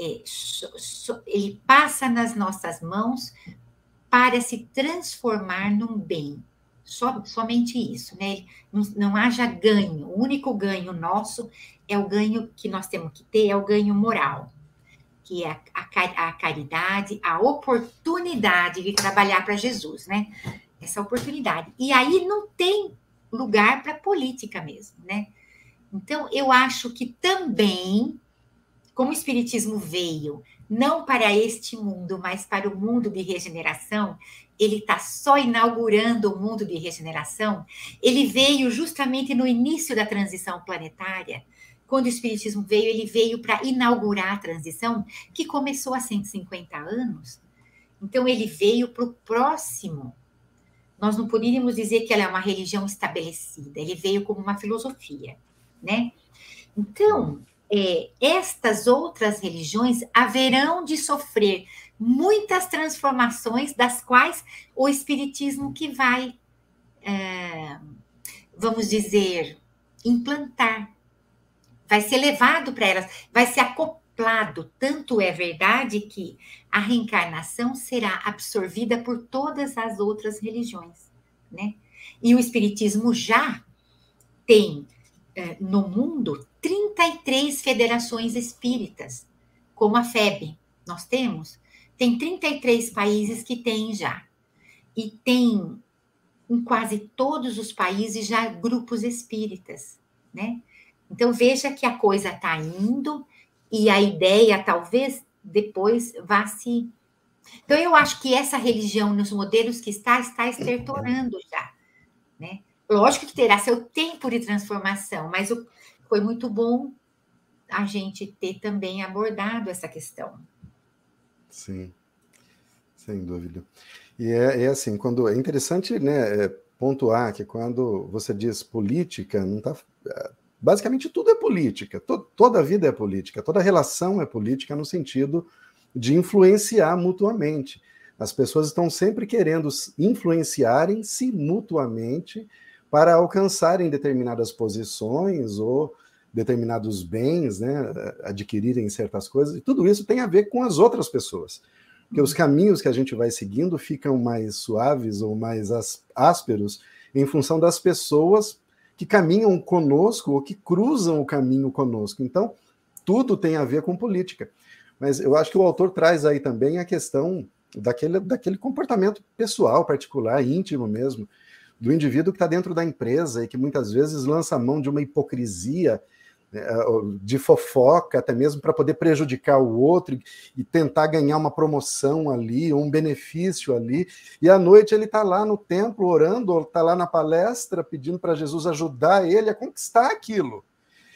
é, so, so, ele passa nas nossas mãos para se transformar num bem. So, somente isso, né? Não, não haja ganho. O único ganho nosso é o ganho que nós temos que ter, é o ganho moral, que é a, a, a caridade, a oportunidade de trabalhar para Jesus, né? Essa oportunidade. E aí não tem lugar para política mesmo, né? Então, eu acho que também como o Espiritismo veio não para este mundo, mas para o mundo de regeneração, ele está só inaugurando o mundo de regeneração. Ele veio justamente no início da transição planetária. Quando o Espiritismo veio, ele veio para inaugurar a transição, que começou há 150 anos. Então, ele veio para o próximo. Nós não poderíamos dizer que ela é uma religião estabelecida, ele veio como uma filosofia, né? Então, é, estas outras religiões haverão de sofrer muitas transformações, das quais o Espiritismo que vai, é, vamos dizer, implantar, vai ser levado para elas, vai ser acoplado. Tanto é verdade que a reencarnação será absorvida por todas as outras religiões, né? E o Espiritismo já tem é, no mundo 33 federações espíritas, como a FEB, nós temos. Tem 33 países que têm já. E tem em quase todos os países já grupos espíritas, né? Então veja que a coisa está indo e a ideia talvez depois vá se. Então eu acho que essa religião nos modelos que está está estertorando já, né? Lógico que terá seu tempo de transformação, mas foi muito bom a gente ter também abordado essa questão. Sim, sem dúvida. E é, é assim, quando é interessante, né, é, pontuar que quando você diz política, não tá, é, basicamente tudo é política, to, toda a vida é política, toda relação é política no sentido de influenciar mutuamente. As pessoas estão sempre querendo influenciarem-se mutuamente para alcançarem determinadas posições ou determinados bens, né, adquirirem certas coisas, e tudo isso tem a ver com as outras pessoas. Porque os caminhos que a gente vai seguindo ficam mais suaves ou mais ásperos em função das pessoas que caminham conosco ou que cruzam o caminho conosco. Então, tudo tem a ver com política. Mas eu acho que o autor traz aí também a questão daquele, daquele comportamento pessoal, particular, íntimo mesmo, do indivíduo que está dentro da empresa e que muitas vezes lança a mão de uma hipocrisia, de fofoca, até mesmo para poder prejudicar o outro e tentar ganhar uma promoção ali, um benefício ali. E à noite ele está lá no templo orando, ou está lá na palestra pedindo para Jesus ajudar ele a conquistar aquilo.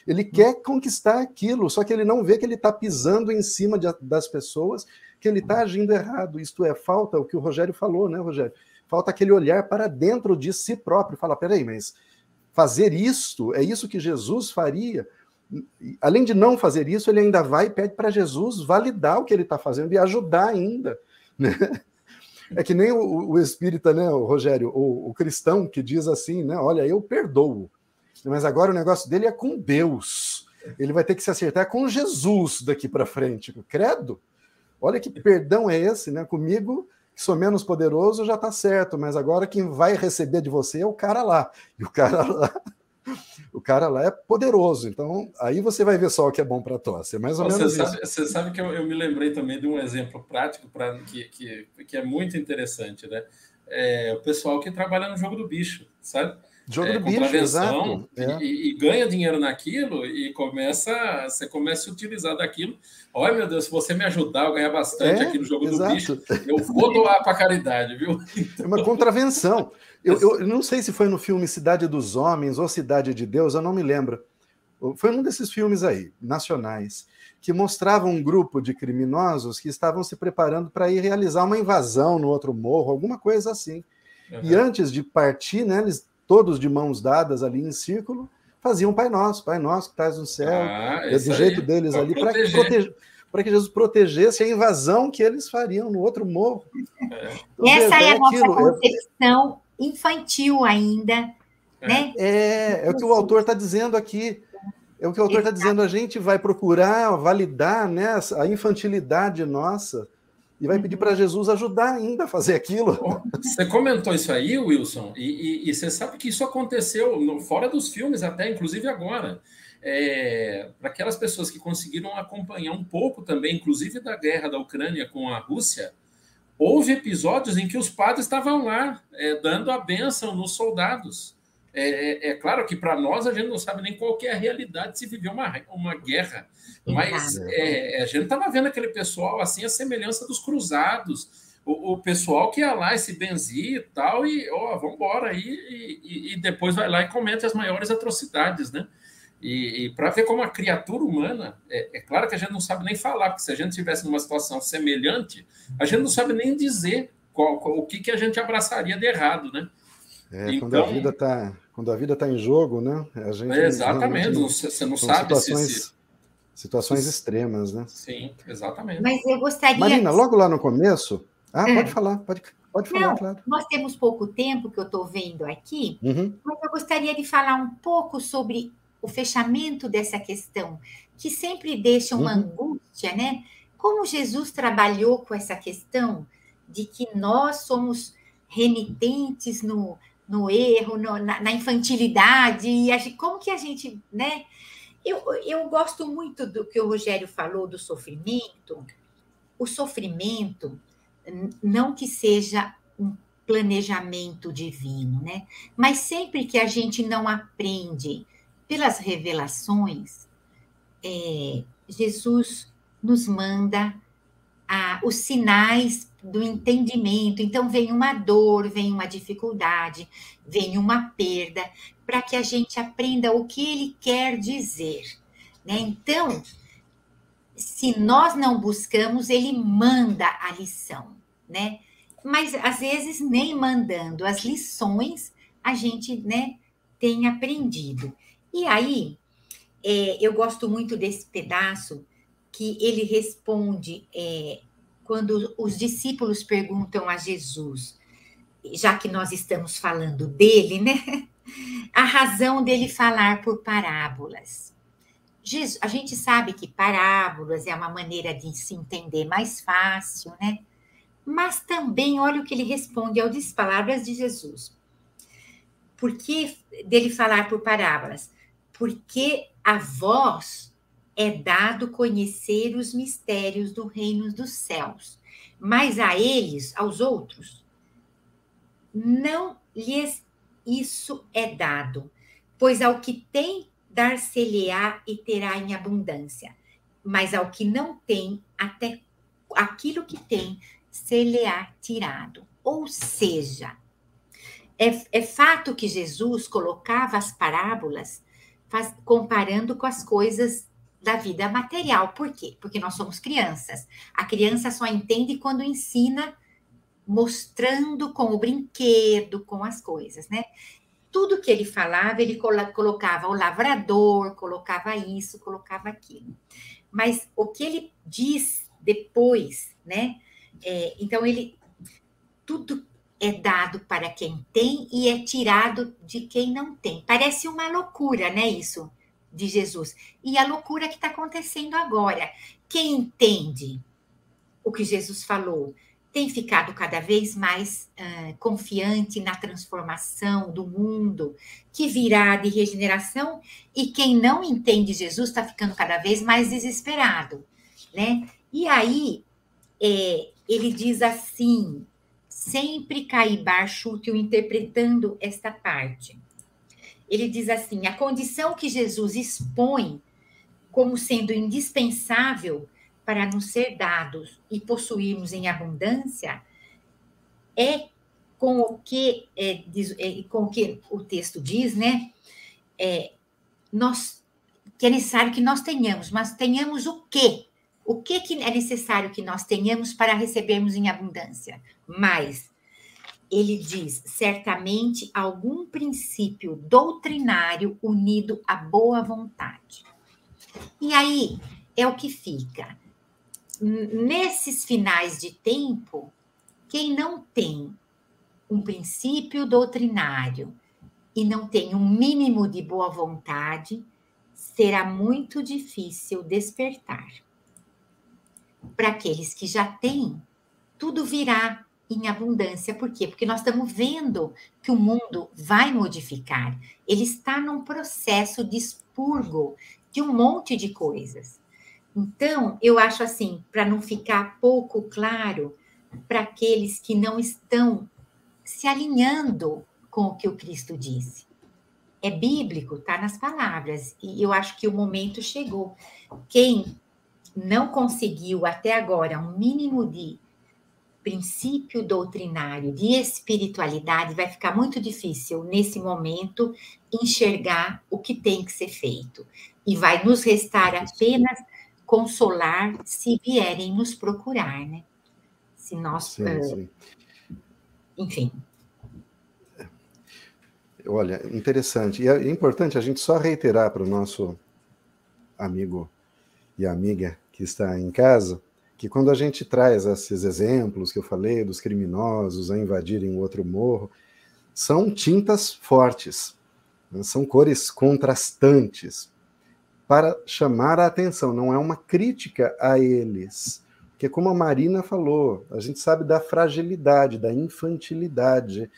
Ele quer conquistar aquilo, só que ele não vê que ele está pisando em cima de, das pessoas, que ele está agindo errado. Isto é, falta o que o Rogério falou, né, Rogério? falta aquele olhar para dentro de si próprio. Fala, peraí, mas fazer isto, é isso que Jesus faria? Além de não fazer isso, ele ainda vai e pede para Jesus validar o que ele está fazendo e ajudar ainda. Né? É que nem o, o espírita, né, o Rogério, o, o, cristão que diz assim, né? Olha, eu perdoo, mas agora o negócio dele é com Deus. Ele vai ter que se acertar com Jesus daqui para frente. Credo! Olha que perdão é esse, né? Comigo que sou menos poderoso, já está certo, mas agora quem vai receber de você é o cara lá. E o cara lá, o cara lá é poderoso. Então, aí você vai ver só o que é bom para tosse. É mais ou você menos sabe, isso. Você sabe que eu, eu, me lembrei também de um exemplo prático para que, que, que é muito interessante, né? É, o pessoal que trabalha no jogo do bicho, sabe? Jogo é, do bicho, exato. É. E, e, ganha dinheiro naquilo e começa, você começa a utilizar daquilo. Olha, meu Deus, se você me ajudar a ganhar bastante é, aqui no jogo exato. do bicho, eu vou doar para caridade, viu? Então... É uma contravenção. Eu, eu, não sei se foi no filme Cidade dos Homens ou Cidade de Deus, eu não me lembro. Foi um desses filmes aí, nacionais, que mostravam um grupo de criminosos que estavam se preparando para ir realizar uma invasão no outro morro, alguma coisa assim. Uhum. E antes de partir, né, eles todos de mãos dadas ali em círculo, faziam Pai Nosso, Pai Nosso que estás no céu, ah, é do jeito aí, deles ali, para proteger para que Jesus protegesse a invasão que eles fariam no outro morro. É. Então, Essa é, é a nossa concepção infantil ainda, é. né? É, é o que o autor está dizendo aqui. É o que o autor está dizendo. A gente vai procurar validar né, a infantilidade nossa e vai pedir para Jesus ajudar ainda a fazer aquilo. Você comentou isso aí, Wilson, e, e, e, você sabe que isso aconteceu no, fora dos filmes até, inclusive agora é, para aquelas pessoas que conseguiram acompanhar um pouco também, inclusive da guerra da Ucrânia com a Rússia, houve episódios em que os padres estavam lá é, dando a bênção nos soldados. É, é, é claro que para nós a gente não sabe nem qual é a realidade se viver uma, uma guerra, mas é, a gente estava vendo aquele pessoal assim, a semelhança dos cruzados, o, o, pessoal que ia lá e se benzia e tal, e ó, vamos embora aí, e, e, e, depois vai lá e comete as maiores atrocidades, né? E, e para ver como a criatura humana, é, é, claro que a gente não sabe nem falar, porque se a gente estivesse numa situação semelhante, a gente não sabe nem dizer qual, qual, o que, que a gente abraçaria de errado, né? É, então, quando a vida está quando a vida está em jogo, né? A gente é, exatamente. Não, você não sabe situações, se, se... situações extremas, né? Sim, exatamente. Mas eu gostaria. Marina, logo lá no começo. Ah, é. pode falar, pode, pode falar, não, claro. Nós temos pouco tempo que eu estou vendo aqui, uhum. mas eu gostaria de falar um pouco sobre o fechamento dessa questão, que sempre deixa uma uhum. angústia, né? Como Jesus trabalhou com essa questão de que nós somos renitentes no, no erro, no, na, na, infantilidade, e a, como que a gente, né? Eu, eu gosto muito do que o Rogério falou do sofrimento. O sofrimento, não que seja um planejamento divino, né? Mas sempre que a gente não aprende pelas revelações, é, Jesus nos manda ah, os sinais do entendimento. Então, vem uma dor, vem uma dificuldade, vem uma perda, para que a gente aprenda o que ele quer dizer. Né? Então, se nós não buscamos, ele manda a lição, né? Mas às vezes nem mandando as lições a gente, né, tem aprendido. E aí, é, eu gosto muito desse pedaço que ele responde é, quando os discípulos perguntam a Jesus, já que nós estamos falando dele, né? A razão dele falar por parábolas. Jesus, a gente sabe que parábolas é uma maneira de se entender mais fácil, né? Mas também, olha o que ele responde ao palavras de Jesus. Por que dele falar por parábolas? Porque a vós é dado conhecer os mistérios do reino dos céus, mas a eles, aos outros, não lhes isso é dado, pois ao que tem dar-se-lhe-á e terá em abundância, mas ao que não tem, até aquilo que tem, ser-lhe-á tirado. Ou seja, é, é fato que Jesus colocava as parábolas faz, comparando com as coisas da vida material. Por quê? Porque nós somos crianças. A criança só entende quando ensina mostrando com o brinquedo, com as coisas, né? Tudo que ele falava, ele colocava o lavrador, colocava isso, colocava aquilo. Mas o que ele diz depois, né? É, então ele tudo é dado para quem tem e é tirado de quem não tem. Parece uma loucura, né? Isso de Jesus. E a loucura que está acontecendo agora. Quem entende o que Jesus falou tem ficado cada vez mais uh, confiante na transformação do mundo que virá de regeneração, e quem não entende Jesus está ficando cada vez mais desesperado, né? E aí é, ele diz assim: sempre Caibar Schuttel interpretando esta parte. Ele diz assim: a condição que Jesus expõe como sendo indispensável para nos ser dados e possuirmos em abundância é com o que é, diz, é, com o que o texto diz, né? É, nós que é necessário que nós tenhamos, mas tenhamos o quê? O que, que é necessário que nós tenhamos para recebermos em abundância? Mais. ele diz certamente algum princípio doutrinário unido à boa vontade. E aí é o que fica. Nesses finais de tempo, quem não tem um princípio doutrinário e não tem um mínimo de boa vontade, será muito difícil despertar. Para aqueles que já têm, tudo virá em abundância. Por quê? Porque nós estamos vendo que o mundo vai modificar. Ele está num processo de expurgo de um monte de coisas. Então, eu acho assim, para não ficar pouco claro para aqueles que não estão se alinhando com o que o Cristo disse. É bíblico, está nas palavras, e eu acho que o momento chegou. Quem não conseguiu até agora um mínimo de princípio doutrinário, de espiritualidade, vai ficar muito difícil nesse momento enxergar o que tem que ser feito. E vai nos restar apenas consolar se vierem nos procurar, né? Se nós. Sim, uh, sim. Enfim. Olha, interessante. E é importante a gente só reiterar para o nosso amigo e amiga que está em casa que quando a gente traz esses exemplos que eu falei dos criminosos a invadirem o outro morro, são tintas fortes, né? são cores contrastantes para chamar a atenção, não é uma crítica a eles. Porque, como a Marina falou, a gente sabe da fragilidade, da infantilidade,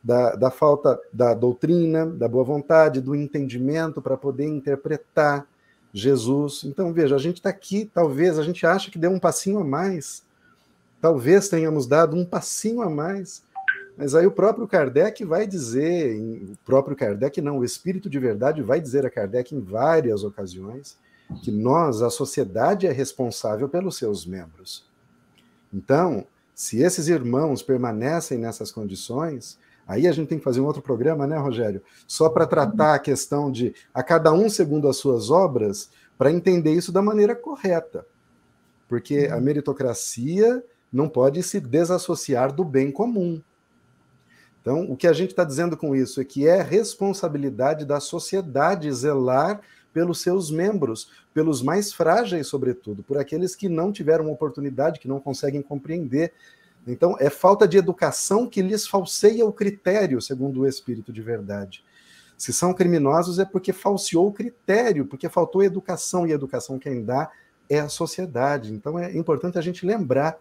da, da falta da doutrina, da boa vontade, do entendimento para poder interpretar Jesus. Então, veja, a gente está aqui, talvez, a gente acha que deu um passinho a mais, talvez tenhamos dado um passinho a mais, mas aí o próprio Kardec vai dizer, o próprio Kardec não, o Espírito de Verdade vai dizer a Kardec em várias ocasiões que nós, a sociedade, é responsável pelos seus membros. Então, se esses irmãos permanecem nessas condições, Aí a gente tem que fazer um outro programa, né, Rogério? Só para tratar a questão de a cada um segundo as suas obras, para entender isso da maneira correta. Porque a uhum. meritocracia não pode se desassociar do bem comum. Então, o que a gente está dizendo com isso é que é responsabilidade da sociedade zelar pelos seus membros, pelos mais frágeis, sobretudo, por aqueles que não tiveram oportunidade, que não conseguem compreender então, é falta de educação que lhes falseia o critério, segundo o Espírito de verdade. Se são criminosos, é porque falseou o critério, porque faltou educação, e a educação quem dá é a sociedade. Então, é importante a gente lembrar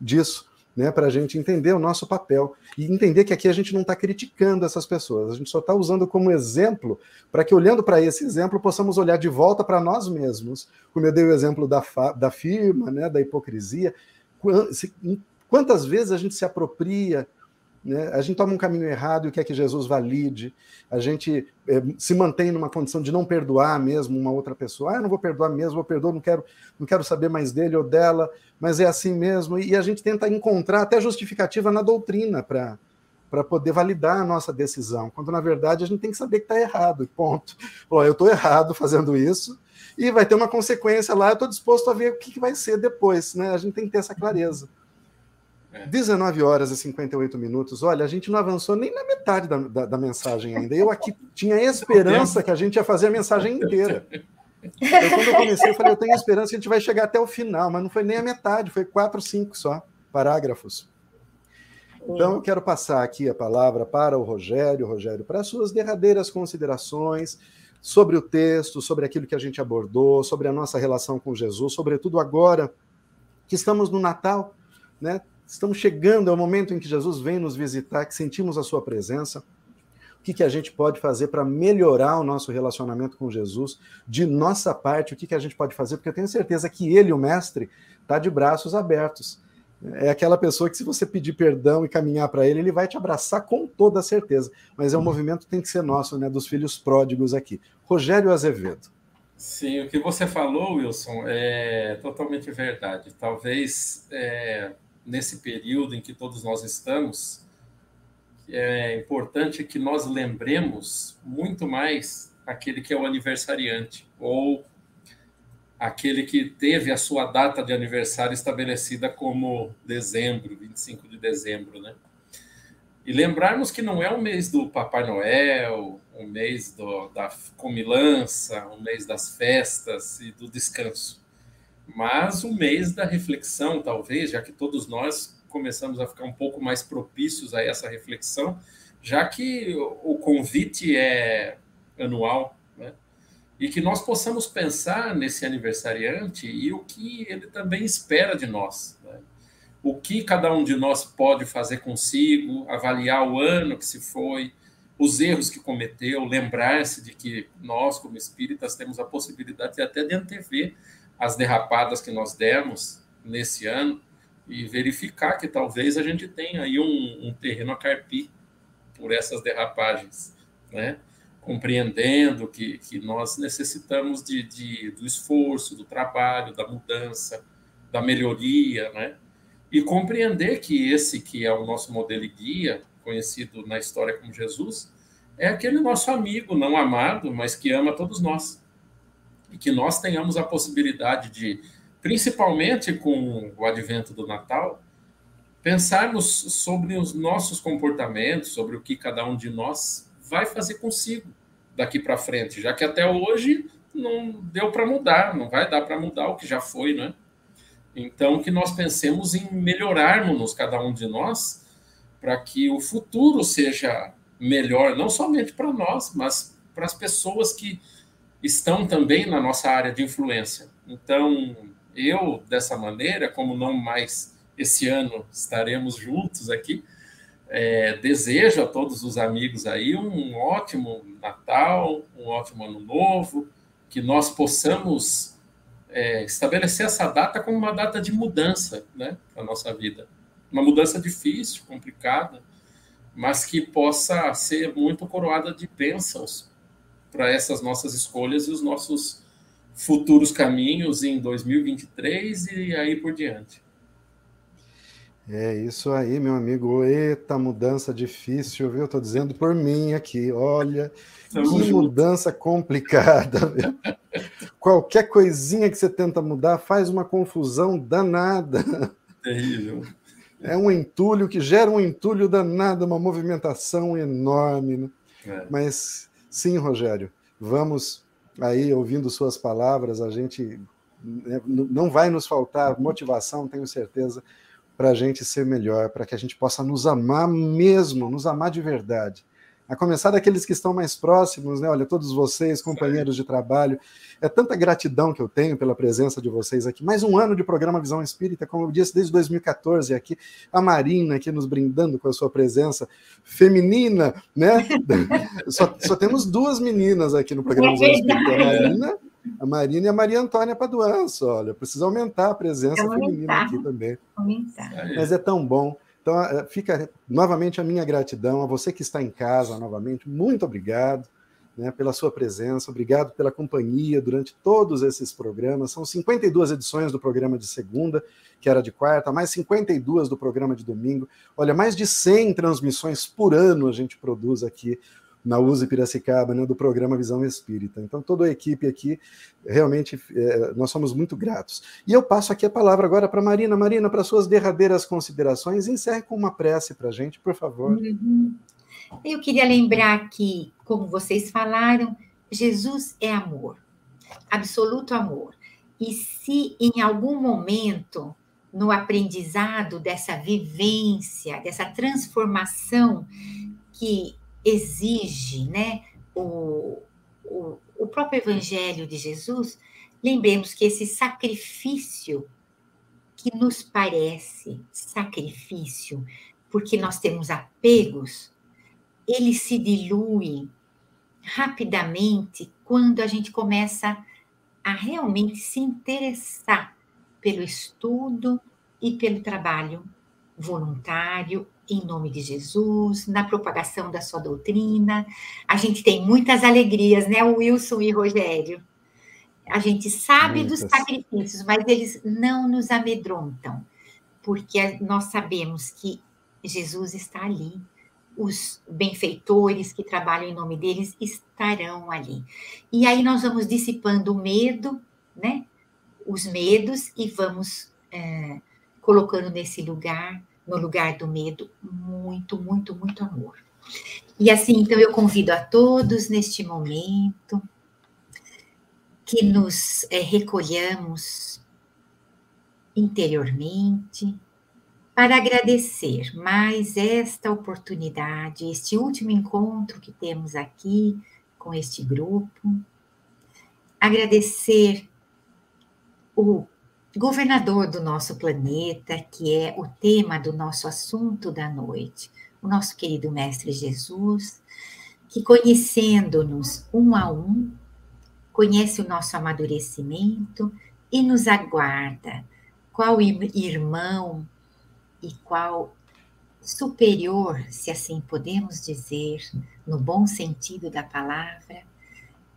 disso, né, para a gente entender o nosso papel e entender que aqui a gente não está criticando essas pessoas, a gente só está usando como exemplo para que, olhando para esse exemplo, possamos olhar de volta para nós mesmos. Como eu dei o exemplo da, da firma, né, da hipocrisia. Quantas vezes a gente se apropria, né? a gente toma um caminho errado e quer que Jesus valide, a gente é, se mantém numa condição de não perdoar mesmo uma outra pessoa. Ah, eu não vou perdoar mesmo, vou perdoar, não quero, não quero saber mais dele ou dela, mas é assim mesmo. E a gente tenta encontrar até justificativa na doutrina para para poder validar a nossa decisão, quando na verdade a gente tem que saber que está errado, ponto. Ó, eu estou errado fazendo isso, e vai ter uma consequência lá, eu estou disposto a ver o que, que vai ser depois, né? A gente tem que ter essa clareza. 19 horas e 58 minutos. Olha, a gente não avançou nem na metade da, da, da mensagem ainda. Eu aqui tinha esperança que a gente ia fazer a mensagem inteira. Eu, quando eu comecei, eu falei, eu tenho esperança que a gente vai chegar até o final, mas não foi nem a metade, foi quatro, cinco só parágrafos. Então, eu quero passar aqui a palavra para o Rogério, Rogério, para as suas derradeiras considerações sobre o texto, sobre aquilo que a gente abordou, sobre a nossa relação com Jesus, sobretudo agora que estamos no Natal, né? Estamos chegando ao momento em que Jesus vem nos visitar, que sentimos a sua presença. O que, que a gente pode fazer para melhorar o nosso relacionamento com Jesus? De nossa parte, o que, que a gente pode fazer? Porque eu tenho certeza que ele, o mestre, está de braços abertos. É aquela pessoa que, se você pedir perdão e caminhar para ele, ele vai te abraçar com toda certeza. Mas é um movimento que tem que ser nosso, né? Dos filhos pródigos aqui. Rogério Azevedo. Sim, o que você falou, Wilson, é totalmente verdade. Talvez é, nesse período em que todos nós estamos, é importante que nós lembremos muito mais aquele que é o aniversariante, ou aquele que teve a sua data de aniversário estabelecida como dezembro, 25 de dezembro, né? E lembrarmos que não é o mês do Papai Noel, o mês do, da comilança, o mês das festas e do descanso, mas o mês da reflexão, talvez, já que todos nós começamos a ficar um pouco mais propícios a essa reflexão, já que o convite é anual, né? e que nós possamos pensar nesse aniversariante e o que ele também espera de nós. Né? O que cada um de nós pode fazer consigo, avaliar o ano que se foi, os erros que cometeu, lembrar-se de que nós, como espíritas, temos a possibilidade até de antever as derrapadas que nós demos nesse ano e verificar que talvez a gente tenha aí um, um terreno a carpir por essas derrapagens, né? compreendendo que, que nós necessitamos de, de, do esforço, do trabalho, da mudança, da melhoria, né? E compreender que esse que é o nosso modelo e guia, conhecido na história como Jesus, é aquele nosso amigo não amado, mas que ama todos nós. E que nós tenhamos a possibilidade de, principalmente com o advento do Natal, pensarmos sobre os nossos comportamentos, sobre o que cada um de nós vai fazer consigo daqui para frente, já que até hoje não deu para mudar, não vai dar para mudar o que já foi, né? Então, que nós pensemos em melhorarmos cada um de nós para que o futuro seja melhor, não somente para nós, mas para as pessoas que estão também na nossa área de influência. Então, eu, dessa maneira, como não mais esse ano estaremos juntos aqui, é, desejo a todos os amigos aí um ótimo Natal, um ótimo Ano Novo, que nós possamos é, estabelecer essa data como uma data de mudança né, para nossa vida. Uma mudança difícil, complicada, mas que possa ser muito coroada de bênçãos para essas nossas escolhas e os nossos futuros caminhos em 2023 e aí por diante. É isso aí, meu amigo. Eita, mudança difícil, viu? Estou dizendo por mim aqui. Olha, Estamos que juntos. mudança complicada. Viu? Qualquer coisinha que você tenta mudar faz uma confusão danada. Terrível. É um entulho que gera um entulho danado, uma movimentação enorme. Né? É. Mas sim, Rogério, vamos aí ouvindo suas palavras, a gente né, não vai nos faltar motivação, tenho certeza para a gente ser melhor, para que a gente possa nos amar mesmo, nos amar de verdade. A começar daqueles que estão mais próximos, né? Olha, todos vocês, companheiros de trabalho, é tanta gratidão que eu tenho pela presença de vocês aqui. Mais um ano de programa Visão Espírita, como eu disse, desde 2014 aqui. A Marina aqui nos brindando com a sua presença feminina, né? só, só temos duas meninas aqui no programa Visão Espírita. A Marina a Marina e a Maria Antônia Paduanço, olha, precisa aumentar a presença aumentar, feminina aqui também. Aumentar. Mas é tão bom. Então, eh, fica novamente a minha gratidão a você que está em casa novamente. Muito obrigado né, pela sua presença, obrigado pela companhia durante todos esses programas. São 52 edições do programa de segunda, que era de quarta, mais 52 do programa de domingo. Olha, mais de 100 transmissões por ano a gente produz aqui na USE Piracicaba, né, do programa Visão Espírita. Então, toda a equipe aqui, realmente, é, nós somos muito gratos. E eu passo aqui a palavra agora para Marina. Marina, para suas derradeiras considerações, encerre com uma prece para a gente, por favor. Uhum. Eu queria lembrar que, como vocês falaram, Jesus é amor, absoluto amor. E se em algum momento, no aprendizado dessa vivência, dessa transformação que exige né, o, o, o próprio Evangelho de Jesus, lembremos que esse sacrifício que nos parece sacrifício, porque nós temos apegos, ele se dilui rapidamente quando a gente começa a realmente se interessar pelo estudo e pelo trabalho voluntário em nome de Jesus, na propagação da sua doutrina. A gente tem muitas alegrias, né, Wilson e Rogério? A gente sabe muitas. dos sacrifícios, mas eles não nos amedrontam, porque nós sabemos que Jesus está ali. Os benfeitores que trabalham em nome deles estarão ali. E aí nós vamos dissipando o medo, né? Os medos e vamos é, colocando nesse lugar no lugar do medo, muito, muito, muito amor. E assim, então eu convido a todos neste momento que nos é, recolhamos interiormente para agradecer mais esta oportunidade, este último encontro que temos aqui com este grupo. Agradecer o governador do nosso planeta, que é o tema do nosso assunto da noite, o nosso querido Mestre Jesus, que conhecendo-nos um a um, conhece o nosso amadurecimento e nos aguarda qual irmão e qual superior, se assim podemos dizer, no bom sentido da palavra,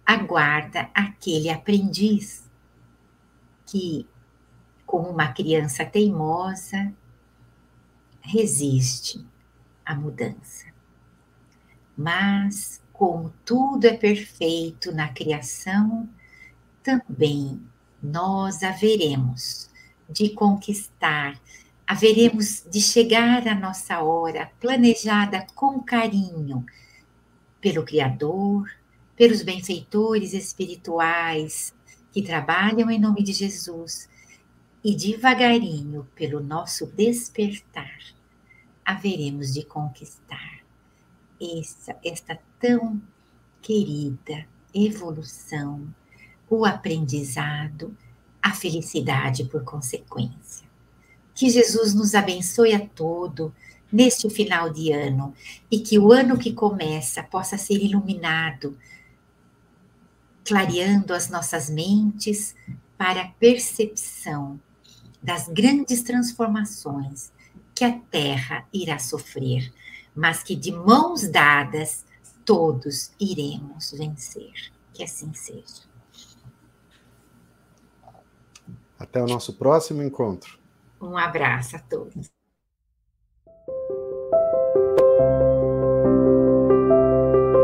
aguarda aquele aprendiz que, como uma criança teimosa, resiste à mudança. Mas, como tudo é perfeito na criação, também nós haveremos de conquistar haveremos de chegar à nossa hora planejada com carinho pelo Criador, pelos benfeitores espirituais que trabalham em nome de Jesus e devagarinho pelo nosso despertar haveremos de conquistar essa, esta tão querida evolução, o aprendizado, a felicidade por consequência. Que Jesus nos abençoe a todo neste final de ano e que o ano que começa possa ser iluminado, clareando as nossas mentes para a percepção das grandes transformações que a Terra irá sofrer, mas que de mãos dadas todos iremos vencer. Que assim seja. Até o nosso próximo encontro. Um abraço a todos.